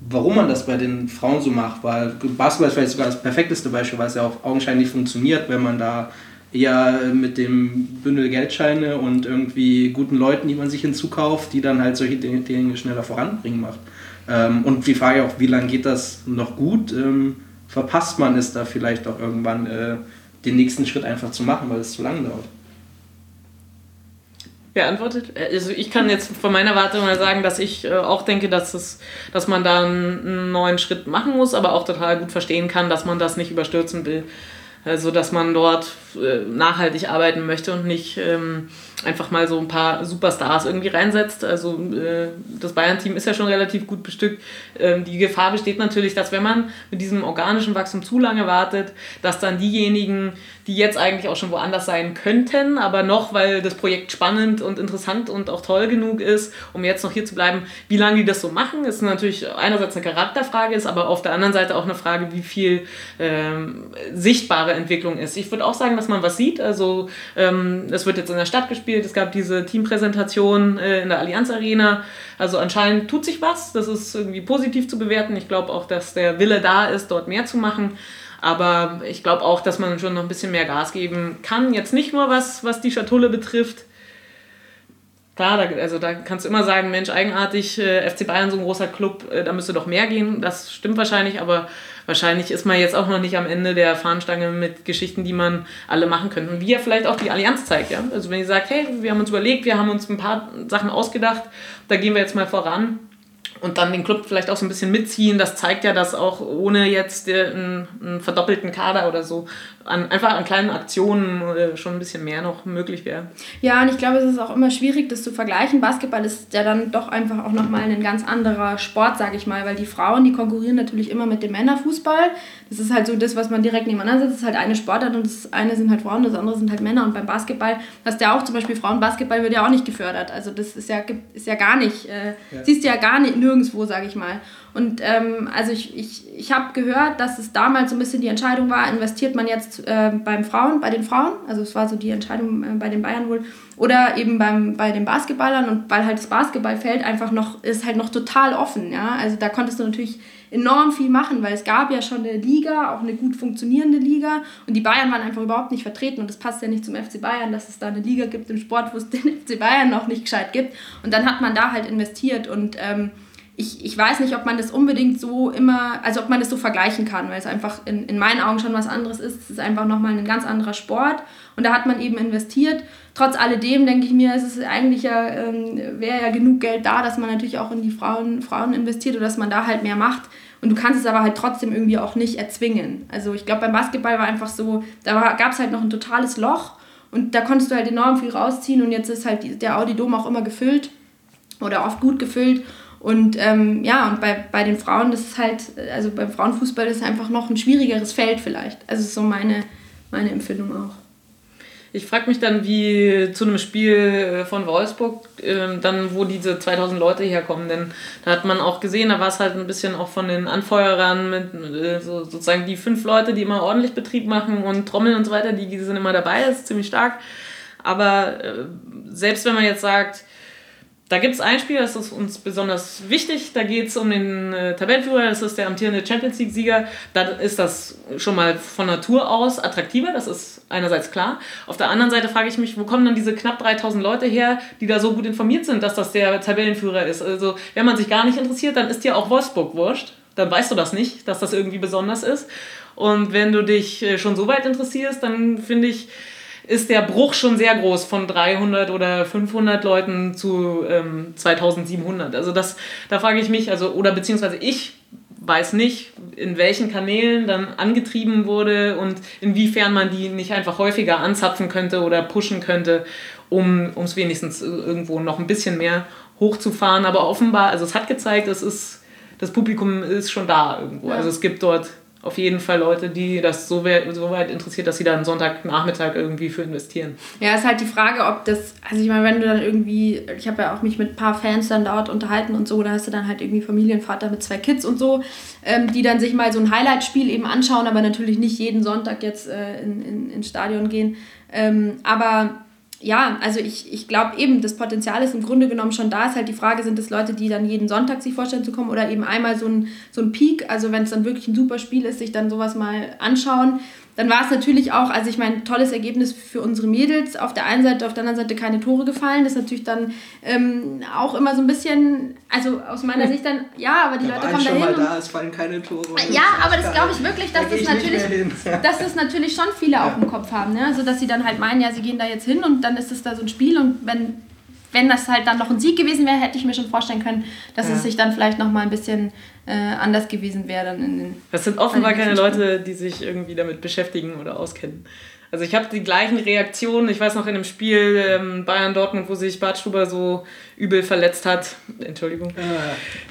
B: warum man das bei den Frauen so macht, weil Basketball ist vielleicht sogar das perfekteste Beispiel, weil es ja auch augenscheinlich funktioniert, wenn man da eher mit dem Bündel Geldscheine und irgendwie guten Leuten, die man sich hinzukauft, die dann halt solche Dinge schneller voranbringen macht. Ähm, und die Frage auch, wie lange geht das noch gut? Ähm, verpasst man es da vielleicht auch irgendwann äh, den nächsten Schritt einfach zu machen, weil es zu lange dauert.
C: Wer antwortet? Also ich kann jetzt von meiner Warte mal sagen, dass ich äh, auch denke, dass, es, dass man da einen neuen Schritt machen muss, aber auch total gut verstehen kann, dass man das nicht überstürzen will. Also, dass man dort äh, nachhaltig arbeiten möchte und nicht ähm, einfach mal so ein paar Superstars irgendwie reinsetzt. Also, äh, das Bayern-Team ist ja schon relativ gut bestückt. Ähm, die Gefahr besteht natürlich, dass wenn man mit diesem organischen Wachstum zu lange wartet, dass dann diejenigen, die jetzt eigentlich auch schon woanders sein könnten, aber noch, weil das Projekt spannend und interessant und auch toll genug ist, um jetzt noch hier zu bleiben, wie lange die das so machen, ist natürlich einerseits eine Charakterfrage, ist aber auf der anderen Seite auch eine Frage, wie viel ähm, sichtbare Entwicklung ist. Ich würde auch sagen, dass man was sieht. Also ähm, es wird jetzt in der Stadt gespielt, es gab diese Teampräsentation äh, in der Allianz Arena. Also anscheinend tut sich was, das ist irgendwie positiv zu bewerten. Ich glaube auch, dass der Wille da ist, dort mehr zu machen. Aber ich glaube auch, dass man schon noch ein bisschen mehr Gas geben kann. Jetzt nicht nur was, was die Schatulle betrifft. Klar, da, also da kannst du immer sagen, Mensch, eigenartig, äh, FC Bayern so ein großer Club, äh, da müsste doch mehr gehen. Das stimmt wahrscheinlich, aber wahrscheinlich ist man jetzt auch noch nicht am Ende der Fahnenstange mit Geschichten, die man alle machen könnte. Und wie ja vielleicht auch die Allianz zeigt, ja. Also wenn ihr sagt, hey, wir haben uns überlegt, wir haben uns ein paar Sachen ausgedacht, da gehen wir jetzt mal voran und dann den Club vielleicht auch so ein bisschen mitziehen. Das zeigt ja, dass auch ohne jetzt einen, einen verdoppelten Kader oder so an, einfach an kleinen Aktionen äh, schon ein bisschen mehr noch möglich wäre.
D: Ja, und ich glaube, es ist auch immer schwierig, das zu vergleichen. Basketball ist ja dann doch einfach auch nochmal ein ganz anderer Sport, sage ich mal, weil die Frauen, die konkurrieren natürlich immer mit dem Männerfußball. Das ist halt so das, was man direkt nebeneinander setzt. Das ist halt eine Sportart und das eine sind halt Frauen, das andere sind halt Männer. Und beim Basketball hast du ja auch zum Beispiel Frauenbasketball wird ja auch nicht gefördert. Also das ist ja, ist ja gar nicht, äh, ja. siehst du ja gar nicht nirgendwo, sage ich mal. Und ähm, also ich, ich, ich habe gehört, dass es damals so ein bisschen die Entscheidung war, investiert man jetzt äh, beim Frauen, bei den Frauen, also es war so die Entscheidung äh, bei den Bayern wohl, oder eben beim, bei den Basketballern und weil halt das Basketballfeld einfach noch, ist halt noch total offen, ja, also da konntest du natürlich enorm viel machen, weil es gab ja schon eine Liga, auch eine gut funktionierende Liga. Und die Bayern waren einfach überhaupt nicht vertreten. Und das passt ja nicht zum FC Bayern, dass es da eine Liga gibt im Sport, wo es den FC Bayern noch nicht gescheit gibt. Und dann hat man da halt investiert. Und ähm, ich, ich weiß nicht, ob man das unbedingt so immer, also ob man das so vergleichen kann, weil es einfach in, in meinen Augen schon was anderes ist. Es ist einfach nochmal ein ganz anderer Sport und da hat man eben investiert. Trotz alledem denke ich mir, es ist eigentlich ja, ähm, wäre ja genug Geld da, dass man natürlich auch in die Frauen, Frauen investiert oder dass man da halt mehr macht. Und du kannst es aber halt trotzdem irgendwie auch nicht erzwingen. Also ich glaube, beim Basketball war einfach so, da gab es halt noch ein totales Loch und da konntest du halt enorm viel rausziehen und jetzt ist halt der Audi Dom auch immer gefüllt oder oft gut gefüllt. Und ähm, ja, und bei, bei den Frauen, das ist halt, also beim Frauenfußball ist es einfach noch ein schwierigeres Feld vielleicht. Also so meine, meine Empfindung auch.
C: Ich frage mich dann, wie zu einem Spiel äh, von Wolfsburg, äh, dann wo diese 2000 Leute herkommen, denn da hat man auch gesehen, da war es halt ein bisschen auch von den Anfeuerern mit äh, so, sozusagen die fünf Leute, die immer ordentlich Betrieb machen und trommeln und so weiter, die, die sind immer dabei, das ist ziemlich stark. Aber äh, selbst wenn man jetzt sagt, da gibt es ein Spiel, das ist uns besonders wichtig. Da geht es um den äh, Tabellenführer, das ist der amtierende Champions League-Sieger. Da ist das schon mal von Natur aus attraktiver, das ist einerseits klar. Auf der anderen Seite frage ich mich, wo kommen dann diese knapp 3000 Leute her, die da so gut informiert sind, dass das der Tabellenführer ist. Also, wenn man sich gar nicht interessiert, dann ist dir auch Wolfsburg wurscht. Dann weißt du das nicht, dass das irgendwie besonders ist. Und wenn du dich äh, schon so weit interessierst, dann finde ich, ist der Bruch schon sehr groß von 300 oder 500 Leuten zu ähm, 2700. Also das, da frage ich mich, also oder beziehungsweise ich weiß nicht, in welchen Kanälen dann angetrieben wurde und inwiefern man die nicht einfach häufiger anzapfen könnte oder pushen könnte, um es wenigstens irgendwo noch ein bisschen mehr hochzufahren. Aber offenbar, also es hat gezeigt, es ist, das Publikum ist schon da irgendwo. Ja. Also es gibt dort auf jeden Fall Leute, die das so, so weit interessiert, dass sie da einen Sonntagnachmittag irgendwie für investieren.
D: Ja, ist halt die Frage, ob das, also ich meine, wenn du dann irgendwie, ich habe ja auch mich mit ein paar Fans dann dort unterhalten und so, da hast du dann halt irgendwie Familienvater mit zwei Kids und so, ähm, die dann sich mal so ein Highlight-Spiel eben anschauen, aber natürlich nicht jeden Sonntag jetzt äh, in, in, ins Stadion gehen. Ähm, aber ja, also ich, ich glaube eben, das Potenzial ist im Grunde genommen schon da. Ist halt die Frage, sind es Leute, die dann jeden Sonntag sich vorstellen zu kommen oder eben einmal so ein, so ein Peak, also wenn es dann wirklich ein super Spiel ist, sich dann sowas mal anschauen. Dann war es natürlich auch, also ich meine, tolles Ergebnis für unsere Mädels. Auf der einen Seite, auf der anderen Seite keine Tore gefallen. Das ist natürlich dann ähm, auch immer so ein bisschen, also aus meiner Sicht dann, ja, aber die
B: da
D: Leute kommen
B: schon dahin. Mal da, es fallen keine Tore.
D: Ja, aber das glaube ich wirklich, dass da das natürlich, dass das natürlich schon viele ja. auf dem Kopf haben. Ne? Also dass sie dann halt meinen, ja, sie gehen da jetzt hin und dann ist es da so ein Spiel und wenn wenn das halt dann noch ein Sieg gewesen wäre, hätte ich mir schon vorstellen können, dass
C: Ja.
D: es sich dann vielleicht noch mal ein bisschen äh, anders gewesen wäre. Dann in den
C: Das sind offenbar keine Leute, die sich irgendwie damit beschäftigen oder auskennen. Also ich habe die gleichen Reaktionen. Ich weiß noch in dem Spiel ähm, Bayern-Dortmund, wo sich Bart Stuber so übel verletzt hat. Entschuldigung.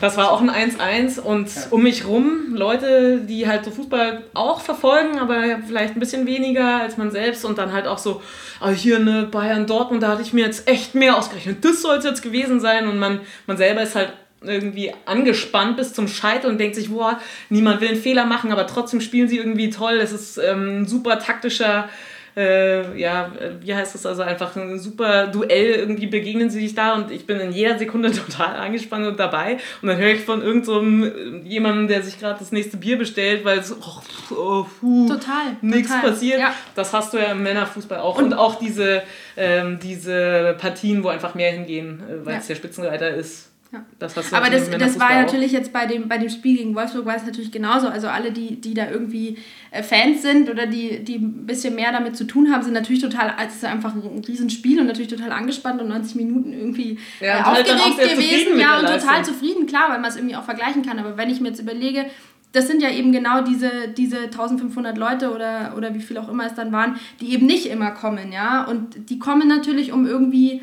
C: Das war auch ein 1-1 und um mich rum Leute, die halt so Fußball auch verfolgen, aber vielleicht ein bisschen weniger als man selbst und dann halt auch so, ah, hier eine Bayern-Dortmund, da hatte ich mir jetzt echt mehr ausgerechnet. Das soll es jetzt gewesen sein und man, man selber ist halt irgendwie angespannt bis zum Scheitern und denkt sich, boah, niemand will einen Fehler machen, aber trotzdem spielen sie irgendwie toll. Es ist ähm, ein super taktischer, äh, ja, wie heißt das also, einfach ein super Duell, irgendwie begegnen sie sich da und ich bin in jeder Sekunde total angespannt und dabei und dann höre ich von irgendeinem so jemandem, der sich gerade das nächste Bier bestellt, weil so, oh, oh, puh,
D: Total,
C: nichts passiert.
D: ja.
C: Das hast du ja im Männerfußball auch und, auch diese, ähm, diese Partien, wo einfach mehr hingehen, äh, weil
D: Ja.
C: es der Spitzenreiter ist.
D: Ja.
C: Das
D: Aber das, das war natürlich jetzt bei dem, bei dem Spiel gegen Wolfsburg war es natürlich genauso. Also alle, die, die da irgendwie äh, Fans sind oder die, die ein bisschen mehr damit zu tun haben, sind natürlich total, es ist einfach ein Riesenspiel und natürlich total angespannt und 90 Minuten irgendwie
C: Ja,
D: äh,
C: halt
D: aufgeregt
C: zufrieden
D: gewesen. Ja, und total zufrieden, klar, weil man es irgendwie auch vergleichen kann. Aber wenn ich mir jetzt überlege, das sind ja eben genau diese, diese 1500 Leute oder, oder wie viel auch immer es dann waren, die eben nicht immer kommen, ja. Und die kommen natürlich, um irgendwie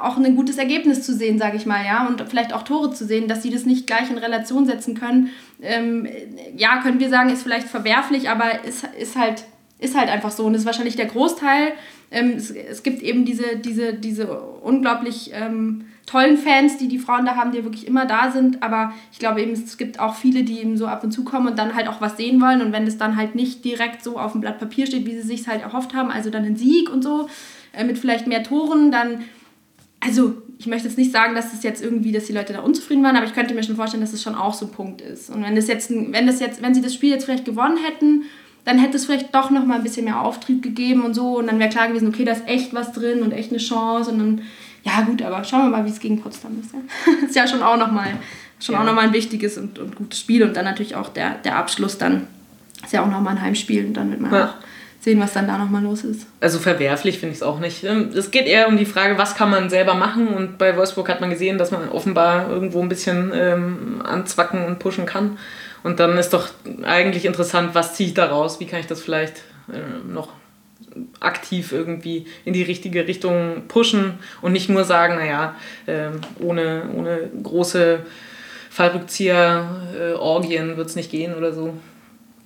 D: auch ein gutes Ergebnis zu sehen, sage ich mal, ja, und vielleicht auch Tore zu sehen, dass sie das nicht gleich in Relation setzen können. Ähm, ja, können wir sagen, ist vielleicht verwerflich, aber ist, ist, halt, ist halt einfach so und ist wahrscheinlich der Großteil. Ähm, es, es gibt eben diese, diese, diese unglaublich ähm, tollen Fans, die die Frauen da haben, die wirklich immer da sind, aber ich glaube eben, es gibt auch viele, die eben so ab und zu kommen und dann halt auch was sehen wollen und wenn es dann halt nicht direkt so auf dem Blatt Papier steht, wie sie sich halt erhofft haben, also dann ein Sieg und so, äh, mit vielleicht mehr Toren, dann also ich möchte jetzt nicht sagen, dass es jetzt irgendwie, dass die Leute da unzufrieden waren, aber ich könnte mir schon vorstellen, dass es schon auch so ein Punkt ist. Und wenn das jetzt, wenn das jetzt, wenn sie das Spiel jetzt vielleicht gewonnen hätten, dann hätte es vielleicht doch noch mal ein bisschen mehr Auftrieb gegeben und so und dann wäre klar gewesen, okay, da ist echt was drin und echt eine Chance und dann, ja gut, aber schauen wir mal, wie es gegen Potsdam ist. Ja? ist ja schon auch noch mal, schon
C: Ja.
D: auch noch mal ein wichtiges und, und gutes Spiel und dann natürlich auch der, der Abschluss dann ist ja auch noch mal ein Heimspiel und dann wird man
C: Ja.
D: auch sehen, was dann da noch mal los ist.
C: Also verwerflich finde ich es auch nicht. Ähm, Es geht eher um die Frage, was kann man selber machen und bei Wolfsburg hat man gesehen, dass man offenbar irgendwo ein bisschen ähm, anzwacken und pushen kann. Und dann ist doch eigentlich interessant, was ziehe ich daraus, wie kann ich das vielleicht äh, noch aktiv irgendwie in die richtige Richtung pushen und nicht nur sagen, naja, ähm, ohne, ohne große Fallrückzieher-Orgien wird es nicht gehen oder so.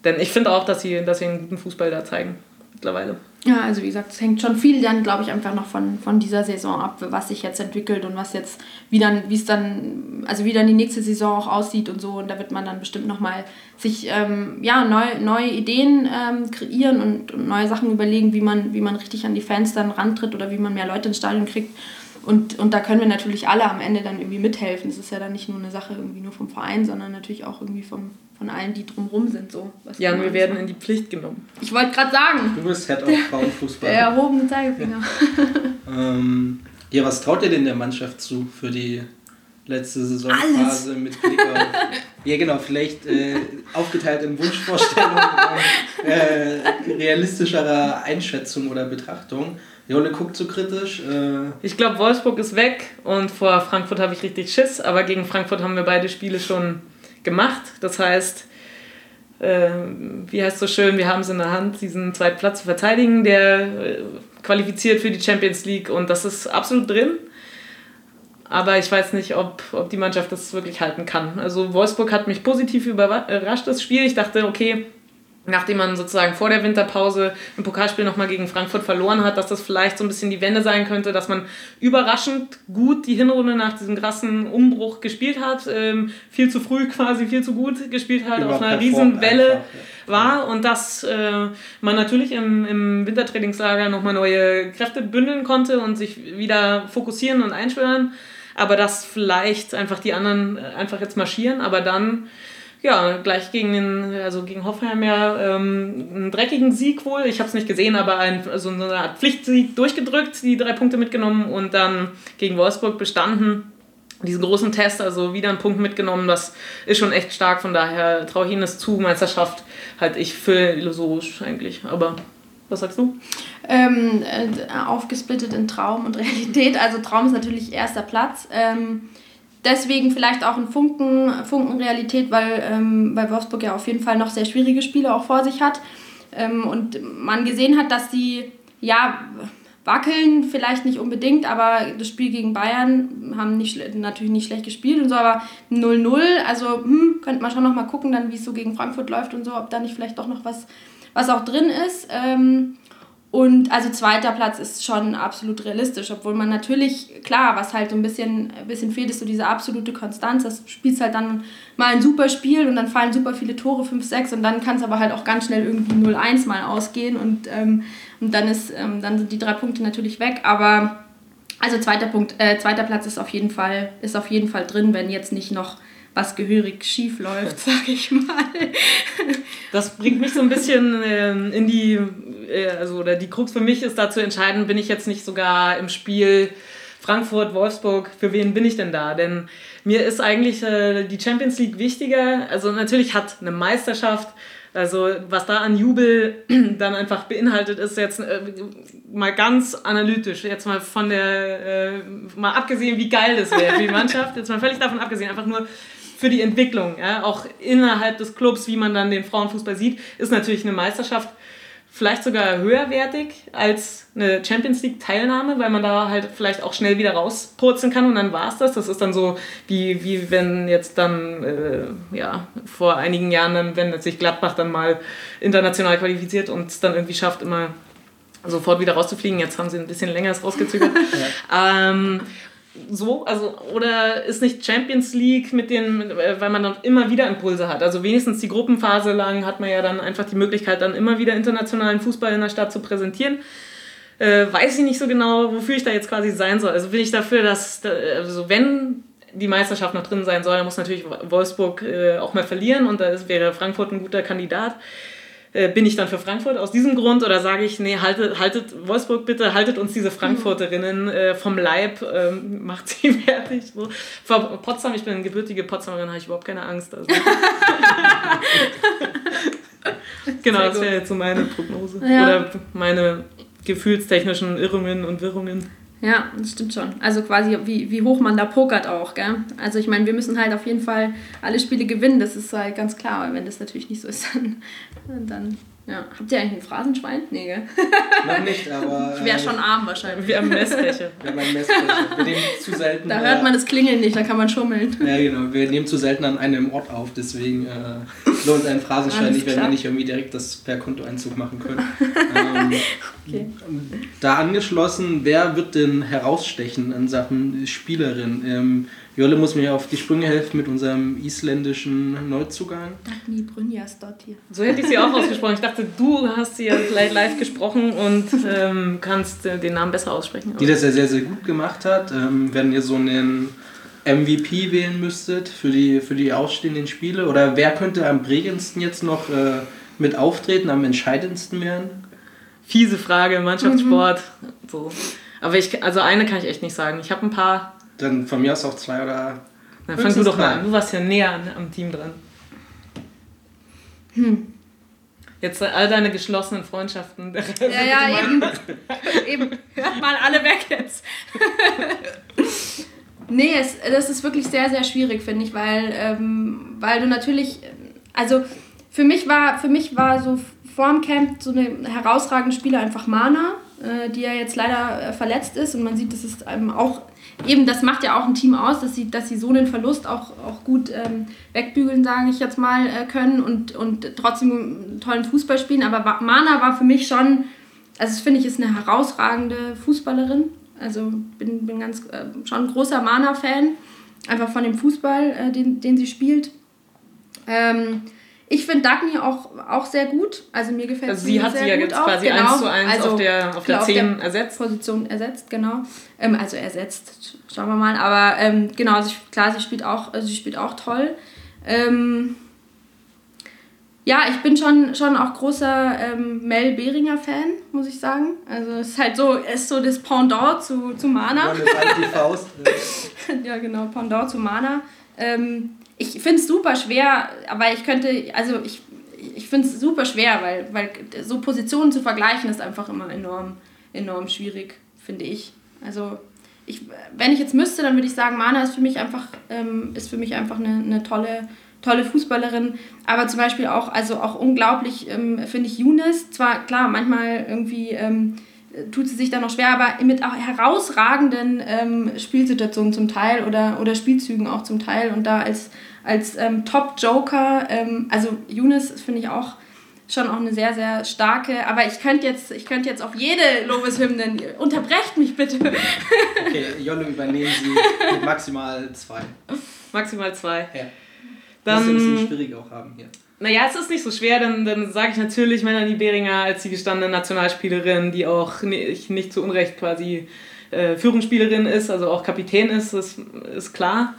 C: Denn ich finde auch, dass sie, dass sie einen guten Fußball da zeigen mittlerweile.
D: Ja, also wie gesagt, es hängt schon viel dann, glaube ich, einfach noch von, von dieser Saison ab, was sich jetzt entwickelt und was jetzt, wie dann, wie es dann, also wie dann die nächste Saison auch aussieht und so. Und da wird man dann bestimmt nochmal sich ähm, ja, neu, neue Ideen ähm, kreieren und, und neue Sachen überlegen, wie man, wie man richtig an die Fans dann rantritt oder wie man mehr Leute ins Stadion kriegt. Und, und da können wir natürlich alle am Ende dann irgendwie mithelfen. Es ist ja dann nicht nur eine Sache irgendwie nur vom Verein, sondern natürlich auch irgendwie vom, von allen, die drumherum sind. So. Was
C: Ja, wir werden in die Pflicht genommen.
D: Ich wollte gerade sagen,
B: Du bist Head of Frauenfußball.
D: der erhobene Zeigefinger.
B: Ähm, ja, was traut ihr denn der Mannschaft zu für die letzte Saisonphase mit Blick auf. ja, genau, vielleicht äh, aufgeteilt in Wunschvorstellungen äh, realistischerer Einschätzung oder Betrachtung. Jolle guckt so kritisch. Äh,
C: Ich glaube, Wolfsburg ist weg und vor Frankfurt habe ich richtig Schiss, aber gegen Frankfurt haben wir beide Spiele schon gemacht. Das heißt, äh, wie heißt so schön, wir haben es in der Hand, diesen zweiten Platz zu verteidigen, der äh, qualifiziert für die Champions League und das ist absolut drin. Aber ich weiß nicht, ob, ob die Mannschaft das wirklich halten kann. Also Wolfsburg hat mich positiv überrascht, das Spiel. Ich dachte, okay, nachdem man sozusagen vor der Winterpause im Pokalspiel nochmal gegen Frankfurt verloren hat, dass das vielleicht so ein bisschen die Wende sein könnte, dass man überraschend gut die Hinrunde nach diesem krassen Umbruch gespielt hat, ähm, viel zu früh quasi, viel zu gut gespielt hat, auf einer
B: überperformt
C: riesen Welle
B: einfach, ja.
C: war und dass äh, man natürlich im, im Wintertrainingslager nochmal neue Kräfte bündeln konnte und sich wieder fokussieren und einschwören, aber dass vielleicht einfach die anderen äh, einfach jetzt marschieren, aber dann ja, gleich gegen den, also gegen Hoffenheim ja ähm, einen dreckigen Sieg wohl. Ich habe es nicht gesehen, aber ein, also eine Art Pflichtsieg durchgedrückt, die drei Punkte mitgenommen und dann gegen Wolfsburg bestanden. Diesen großen Test, also wieder einen Punkt mitgenommen, das ist schon echt stark. Von daher traue ich ihnen das zu. Meisterschaft halte ich für illusorisch eigentlich. Aber Was sagst du?
D: Ähm, äh, aufgesplittet in Traum und Realität. Also Traum ist natürlich erster Platz. Ähm, deswegen vielleicht auch ein Funken, Funken Realität, weil, ähm, weil Wolfsburg ja auf jeden Fall noch sehr schwierige Spiele auch vor sich hat. Ähm, und man gesehen hat, dass sie ja wackeln, vielleicht nicht unbedingt, aber das Spiel gegen Bayern haben nicht, natürlich nicht schlecht gespielt und so, aber 0-0, also hm, könnte man schon noch mal gucken, dann wie es so gegen Frankfurt läuft und so, ob da nicht vielleicht doch noch was, was auch drin ist. Ähm, und also zweiter Platz ist schon absolut realistisch, obwohl man natürlich, klar, was halt so ein bisschen, ein bisschen fehlt, ist so diese absolute Konstanz. Das spielst halt dann mal ein super Spiel und dann fallen super viele Tore, 5, 6 und dann kann es aber halt auch ganz schnell irgendwie 0-1 mal ausgehen und, ähm, und dann, ist, ähm, dann sind die drei Punkte natürlich weg. Aber also zweiter Punkt, äh, zweiter Platz ist auf jeden Fall, ist auf jeden Fall drin, wenn jetzt nicht noch was gehörig schief läuft, sag ich mal.
C: Das bringt mich so ein bisschen ähm, in die, also oder die Krux für mich ist da zu entscheiden, bin ich jetzt nicht sogar im Spiel Frankfurt, Wolfsburg, für wen bin ich denn da? Denn mir ist eigentlich äh, die Champions League wichtiger. Also natürlich hat eine Meisterschaft, also was da an Jubel dann einfach beinhaltet ist, jetzt äh, mal ganz analytisch, jetzt mal von der, äh, mal abgesehen, wie geil das wäre für die Mannschaft, jetzt mal völlig davon abgesehen, einfach nur für die Entwicklung, ja, auch innerhalb des Clubs, wie man dann den Frauenfußball sieht, ist natürlich eine Meisterschaft vielleicht sogar höherwertig als eine Champions League Teilnahme, weil man da halt vielleicht auch schnell wieder rauspurzeln kann und dann war es das. Das ist dann so, wie, wie wenn jetzt dann, äh, ja, vor einigen Jahren, dann, wenn sich Gladbach dann mal international qualifiziert und es dann irgendwie schafft, immer sofort wieder rauszufliegen. Jetzt haben sie ein bisschen länger rausgezögert. ja. ähm, so, also oder ist nicht Champions League mit den, äh, weil man dann immer wieder Impulse hat. Also wenigstens die Gruppenphase lang hat man ja dann einfach die Möglichkeit, dann immer wieder internationalen Fußball in der Stadt zu präsentieren. Äh, weiß ich nicht so genau, wofür ich da jetzt quasi sein soll. Also bin ich dafür, dass, also wenn die Meisterschaft noch drin sein soll, dann muss natürlich Wolfsburg äh, auch mal verlieren und da wäre Frankfurt ein guter Kandidat. Äh, bin ich dann für Frankfurt aus diesem Grund oder sage ich, nee, haltet, haltet Wolfsburg bitte, haltet uns diese Frankfurterinnen äh, vom Leib, ähm, macht sie fertig. So. Vor Potsdam, ich bin gebürtige Potsdamerin, habe ich überhaupt keine Angst. Also. genau, das wäre jetzt so meine Prognose. Ja. Oder meine gefühlstechnischen Irrungen und Wirrungen.
D: Ja, das stimmt schon. Also quasi, wie, wie hoch man da pokert auch, gell? Also ich meine, wir müssen halt auf jeden Fall alle Spiele gewinnen, das ist halt ganz klar. Aber wenn das natürlich nicht so ist, dann, dann ja. Habt ihr eigentlich ein Phrasenschwein? Nee, gell?
B: Noch nicht, aber.
D: Ich wäre schon arm wahrscheinlich.
C: Wir haben Messbecher.
B: Wir haben einen Messbecher. Wir nehmen zu selten.
D: Da hört man das Klingeln nicht, da kann man schummeln.
B: Ja, genau. Wir nehmen zu selten an einem Ort auf, deswegen äh, lohnt ein Phrasenschwein nicht, wenn wir nicht irgendwie direkt das per Kontoeinzug machen können. ähm, okay. Da angeschlossen, wer wird denn herausstechen in Sachen Spielerin? Ähm, Jolle muss mir auf die Sprünge helfen mit unserem isländischen Neuzugang.
D: Dagny Brynjarsdottir.
C: So hätte ich sie auch ausgesprochen. Ich dachte, du hast sie ja live gesprochen und ähm, kannst äh, den Namen besser aussprechen.
B: Die das ja sehr, sehr gut gemacht hat. Ähm, wenn ihr so einen MVP wählen müsstet für die, für die ausstehenden Spiele? Oder wer könnte am prägendsten jetzt noch äh, mit auftreten, am entscheidendsten werden?
C: Fiese Frage, Mannschaftssport. Mhm. So. Aber ich, also eine kann ich echt nicht sagen. Ich habe ein paar
B: dann von mir aus auch zwei oder.
C: Dann fang du doch mal an. Du warst ja näher am Team dran. Hm. Jetzt all deine geschlossenen Freundschaften.
D: Ja, ja, eben. eben. Hört mal alle weg jetzt. nee, es, das ist wirklich sehr, sehr schwierig, finde ich, weil, ähm, weil du natürlich. Also für mich war, für mich war so vorm Camp so eine herausragende Spieler einfach Mana, äh, die ja jetzt leider äh, verletzt ist und man sieht, das ist ähm, auch eben, das macht ja auch ein Team aus, dass sie, dass sie so einen Verlust auch, auch gut ähm, wegbügeln, sage ich jetzt mal, äh, können und, und trotzdem tollen Fußball spielen. Aber Mana war für mich schon, also finde ich, ist eine herausragende Fußballerin. Also bin, bin ganz äh, schon ein großer Mana-Fan, einfach von dem Fußball, äh, den, den sie spielt. Ähm, ich finde Dagny auch, auch sehr gut. Also mir gefällt
C: also sie hat sie ja jetzt auch. quasi genau. 1 zu 1 also, auf der, auf der 10 ersetzt.
D: Position ersetzt, genau. Ähm, also ersetzt, schauen wir mal. Aber ähm, genau, also klar, sie spielt auch, also sie spielt auch toll. Ähm, ja, ich bin schon, schon auch großer ähm, Mel Behringer Fan, muss ich sagen. Also es ist halt so, ist so das Pendant zu, zu Mana. Ja, die Faust. ja, genau, Pendant zu Mana. Ähm, ich finde es super schwer, aber ich könnte, also ich, ich finde es super schwer, weil, weil so Positionen zu vergleichen ist einfach immer enorm, enorm schwierig, finde ich. Also ich, wenn ich jetzt müsste, dann würde ich sagen, Mana ist für mich einfach, ähm, ist für mich einfach eine, eine tolle, tolle Fußballerin. Aber zum Beispiel auch, also auch unglaublich ähm, finde ich Younes. Zwar klar, manchmal irgendwie ähm, tut sie sich da noch schwer, aber mit auch herausragenden ähm, Spielsituationen zum Teil oder, oder Spielzügen auch zum Teil und da als, als ähm, Top-Joker, ähm, also Younes finde ich auch schon auch eine sehr, sehr starke, aber ich könnte jetzt, ich könnte jetzt auf jede Lobeshymne, unterbrecht mich bitte.
B: okay, Jolle übernehmen Sie mit maximal zwei.
C: Maximal zwei.
B: Ja.
C: Dann,
B: Muss ein bisschen schwierig auch haben hier.
C: Naja, es ist nicht so schwer, dann, dann sage ich natürlich Melanie Behringer als die gestandene Nationalspielerin, die auch nicht, nicht zu Unrecht quasi äh, Führungsspielerin ist, also auch Kapitän ist, das ist klar.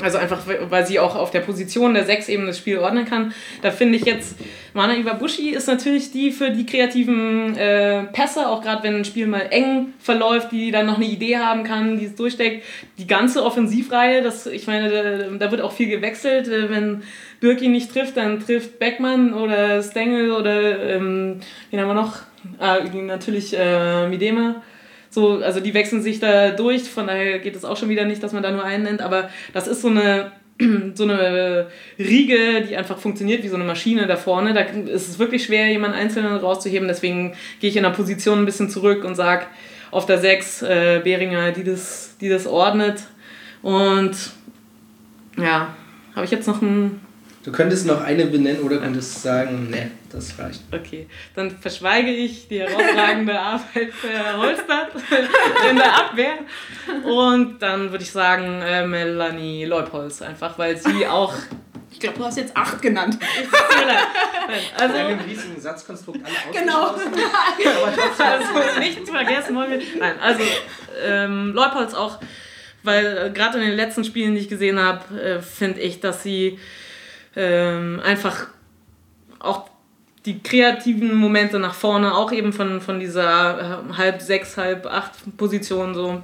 C: Also einfach, weil sie auch auf der Position der Sechs eben das Spiel ordnen kann. Da finde ich jetzt, Mana Iwabushi ist natürlich die für die kreativen äh, Pässe, auch gerade wenn ein Spiel mal eng verläuft, die dann noch eine Idee haben kann, die es durchsteckt. Die ganze Offensivreihe, das, ich meine, da, da wird auch viel gewechselt. Äh, wenn Birki nicht trifft, dann trifft Beckmann oder Stengel oder, ähm, wen haben wir noch? Ah, natürlich äh, Midema so, also die wechseln sich da durch, von daher geht es auch schon wieder nicht, dass man da nur einen nennt, aber das ist so eine so eine Riege, die einfach funktioniert wie so eine Maschine da vorne. Da ist es wirklich schwer, jemanden einzelnen rauszuheben. Deswegen gehe ich in der Position ein bisschen zurück und sage auf der 6 äh, Beringer, die das, die das ordnet. Und ja, habe ich jetzt noch einen
B: Du könntest noch eine benennen oder könntest sagen, ne, das reicht.
C: Okay, dann verschweige ich die herausragende Arbeit für Holstadt in der Abwehr. Und dann würde ich sagen äh, Melanie Leupolz, einfach weil sie auch.
D: Ich glaube, du hast jetzt acht genannt.
B: also, Ein riesigen Satzkonstrukt alle
D: Genau.
C: also nichts vergessen wollen wir. Nein, also ähm, Leupolz auch, weil äh, gerade in den letzten Spielen, die ich gesehen habe, äh, finde ich, dass sie ähm, einfach auch die kreativen Momente nach vorne, auch eben von, von dieser äh, halb sechs, halb acht Position so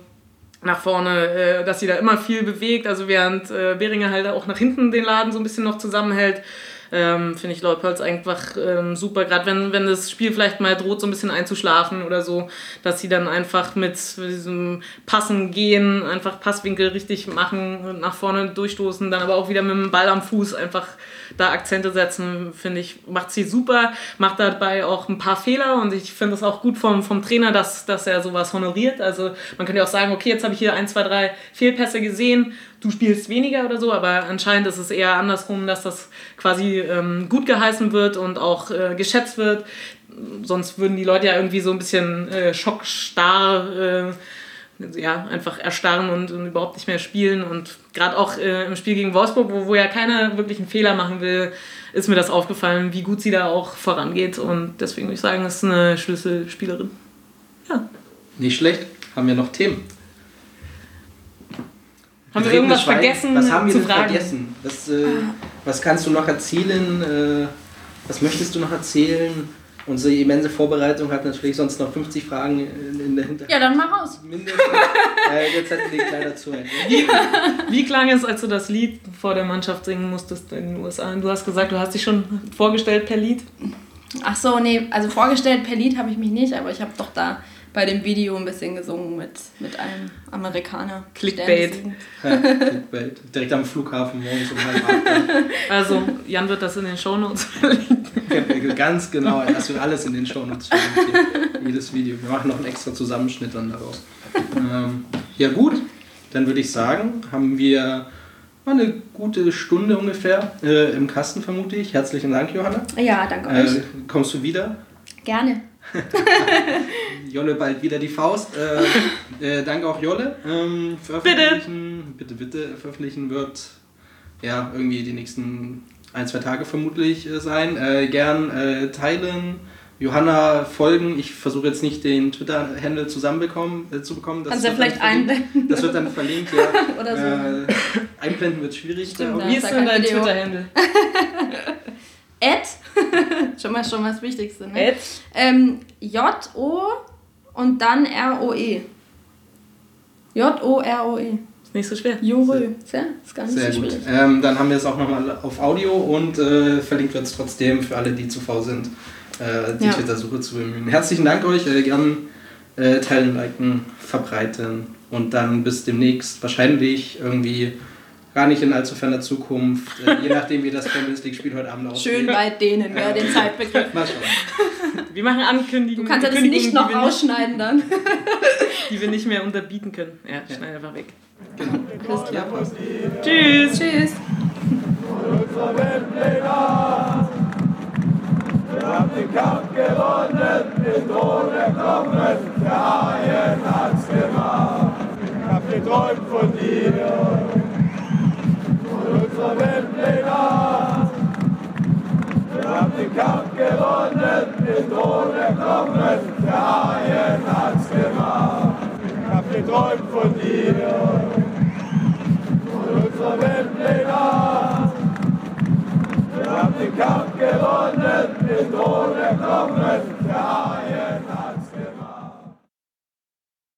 C: nach vorne, äh, dass sie da immer viel bewegt. Also während äh, Beringer halt auch nach hinten den Laden so ein bisschen noch zusammenhält, ähm, finde ich Leupolz einfach ähm, super. Gerade wenn, wenn das Spiel vielleicht mal droht, so ein bisschen einzuschlafen oder so, dass sie dann einfach mit diesem Passen gehen, einfach Passwinkel richtig machen, nach vorne durchstoßen, dann aber auch wieder mit dem Ball am Fuß einfach da Akzente setzen, finde ich, macht sie super, macht dabei auch ein paar Fehler und ich finde es auch gut vom, vom Trainer, dass, dass er sowas honoriert. Also man könnte ja auch sagen, okay, jetzt habe ich hier ein, zwei, drei Fehlpässe gesehen, du spielst weniger oder so, aber anscheinend ist es eher andersrum, dass das quasi ähm, gut geheißen wird und auch äh, geschätzt wird. Sonst würden die Leute ja irgendwie so ein bisschen äh, schockstarr äh, ja, einfach erstarren und, und, überhaupt nicht mehr spielen. Und gerade auch äh, im Spiel gegen Wolfsburg, wo, wo ja keiner wirklich einen Fehler machen will, ist mir das aufgefallen, wie gut sie da auch vorangeht. Und deswegen würde ich sagen, ist eine Schlüsselspielerin. Ja.
B: Nicht schlecht. Haben wir noch Themen?
C: Haben wir irgendwas Schwein. vergessen
B: Was haben wir
C: zu fragen?
B: vergessen? Was, äh, was kannst du noch erzählen? Äh, was möchtest du noch erzählen? Unsere immense Vorbereitung hat natürlich sonst noch 50 Fragen in, in der Hinterhand.
D: Ja, dann mal raus.
B: Mindestens. äh, jetzt hat die leider zu.
C: Wie, wie klang es, als du das Lied vor der Mannschaft singen musstest in den USA? Du hast gesagt, du hast dich schon vorgestellt per Lied.
D: Ach so, nee, also vorgestellt per Lied habe ich mich nicht, aber ich habe doch da bei dem Video ein bisschen gesungen mit, mit einem Amerikaner.
C: Clickbait.
B: Ja, Clickbait. Direkt am Flughafen morgens um halb acht.
C: Also, Jan wird das in den Shownotes verlinken.
B: Ganz genau, das wird alles in den Shownotes verlinken. Jedes Video. Wir machen noch einen extra Zusammenschnitt dann daraus. Ähm, ja gut, dann würde ich sagen, haben wir eine gute Stunde ungefähr äh, im Kasten, vermute ich. Herzlichen Dank, Johanna.
D: Ja, danke euch.
B: Äh, kommst du wieder?
D: Gerne.
B: Jolle bald wieder die Faust. Äh, äh, danke auch Jolle. Ähm, veröffentlichen, bitte. bitte, bitte, veröffentlichen wird ja irgendwie die nächsten ein, zwei Tage vermutlich äh, sein. Äh, gern äh, teilen. Johanna folgen. Ich versuche jetzt nicht den Twitter-Handle zusammenbekommen äh, zu bekommen.
D: Das Kannst du vielleicht einblenden?
B: Das wird dann verlinkt, ja.
D: Oder so.
B: einblenden wird schwierig.
C: Stimmt, Wie ist denn dein Twitter-Handle?
D: Ed, schon mal schon mal das Wichtigste, ne?
C: Ed?
D: Ähm, J-O und dann R-O-E. J-O-R-O-E.
C: Ist nicht so schwer.
D: Jurö. Sehr, ist gar nicht
B: Sehr
D: so
B: gut.
D: schwierig.
B: Ähm, dann haben wir es auch nochmal auf Audio und äh, verlinkt wird es trotzdem für alle, die zu faul sind, äh, die
D: Ja.
B: Twitter-Suche zu bemühen. Herzlichen Dank euch. Äh, gern äh, teilen, liken, verbreiten und dann bis demnächst. Wahrscheinlich irgendwie gar nicht in allzu ferner Zukunft, äh, je nachdem wie das Champions League-Spiel heute Abend aussieht.
D: Schön weit dehnen, wäre den Zeitbegriff.
B: Mal schauen.
C: Wir machen Ankündigungen.
D: Du kannst ja das nicht noch
C: wir
D: rausschneiden dann.
C: die wir nicht mehr unterbieten können. Ja, schneid einfach weg.
D: Alles klar.
C: Tschüss.
D: Tschüss.
E: Wir haben den Kampf gewonnen, den Thron erklommen, der Haien hat's gemacht. Ich hab geträumt von dir, unserer Wembley-Nacht. Wir haben den Kampf gewonnen, den Thron erklommen, der Haien hat's gemacht. Ich hab geträumt von dir, von unserer Wembley-Nacht. Wir haben den Kampf gewonnen, den Thron erklommen, der Haien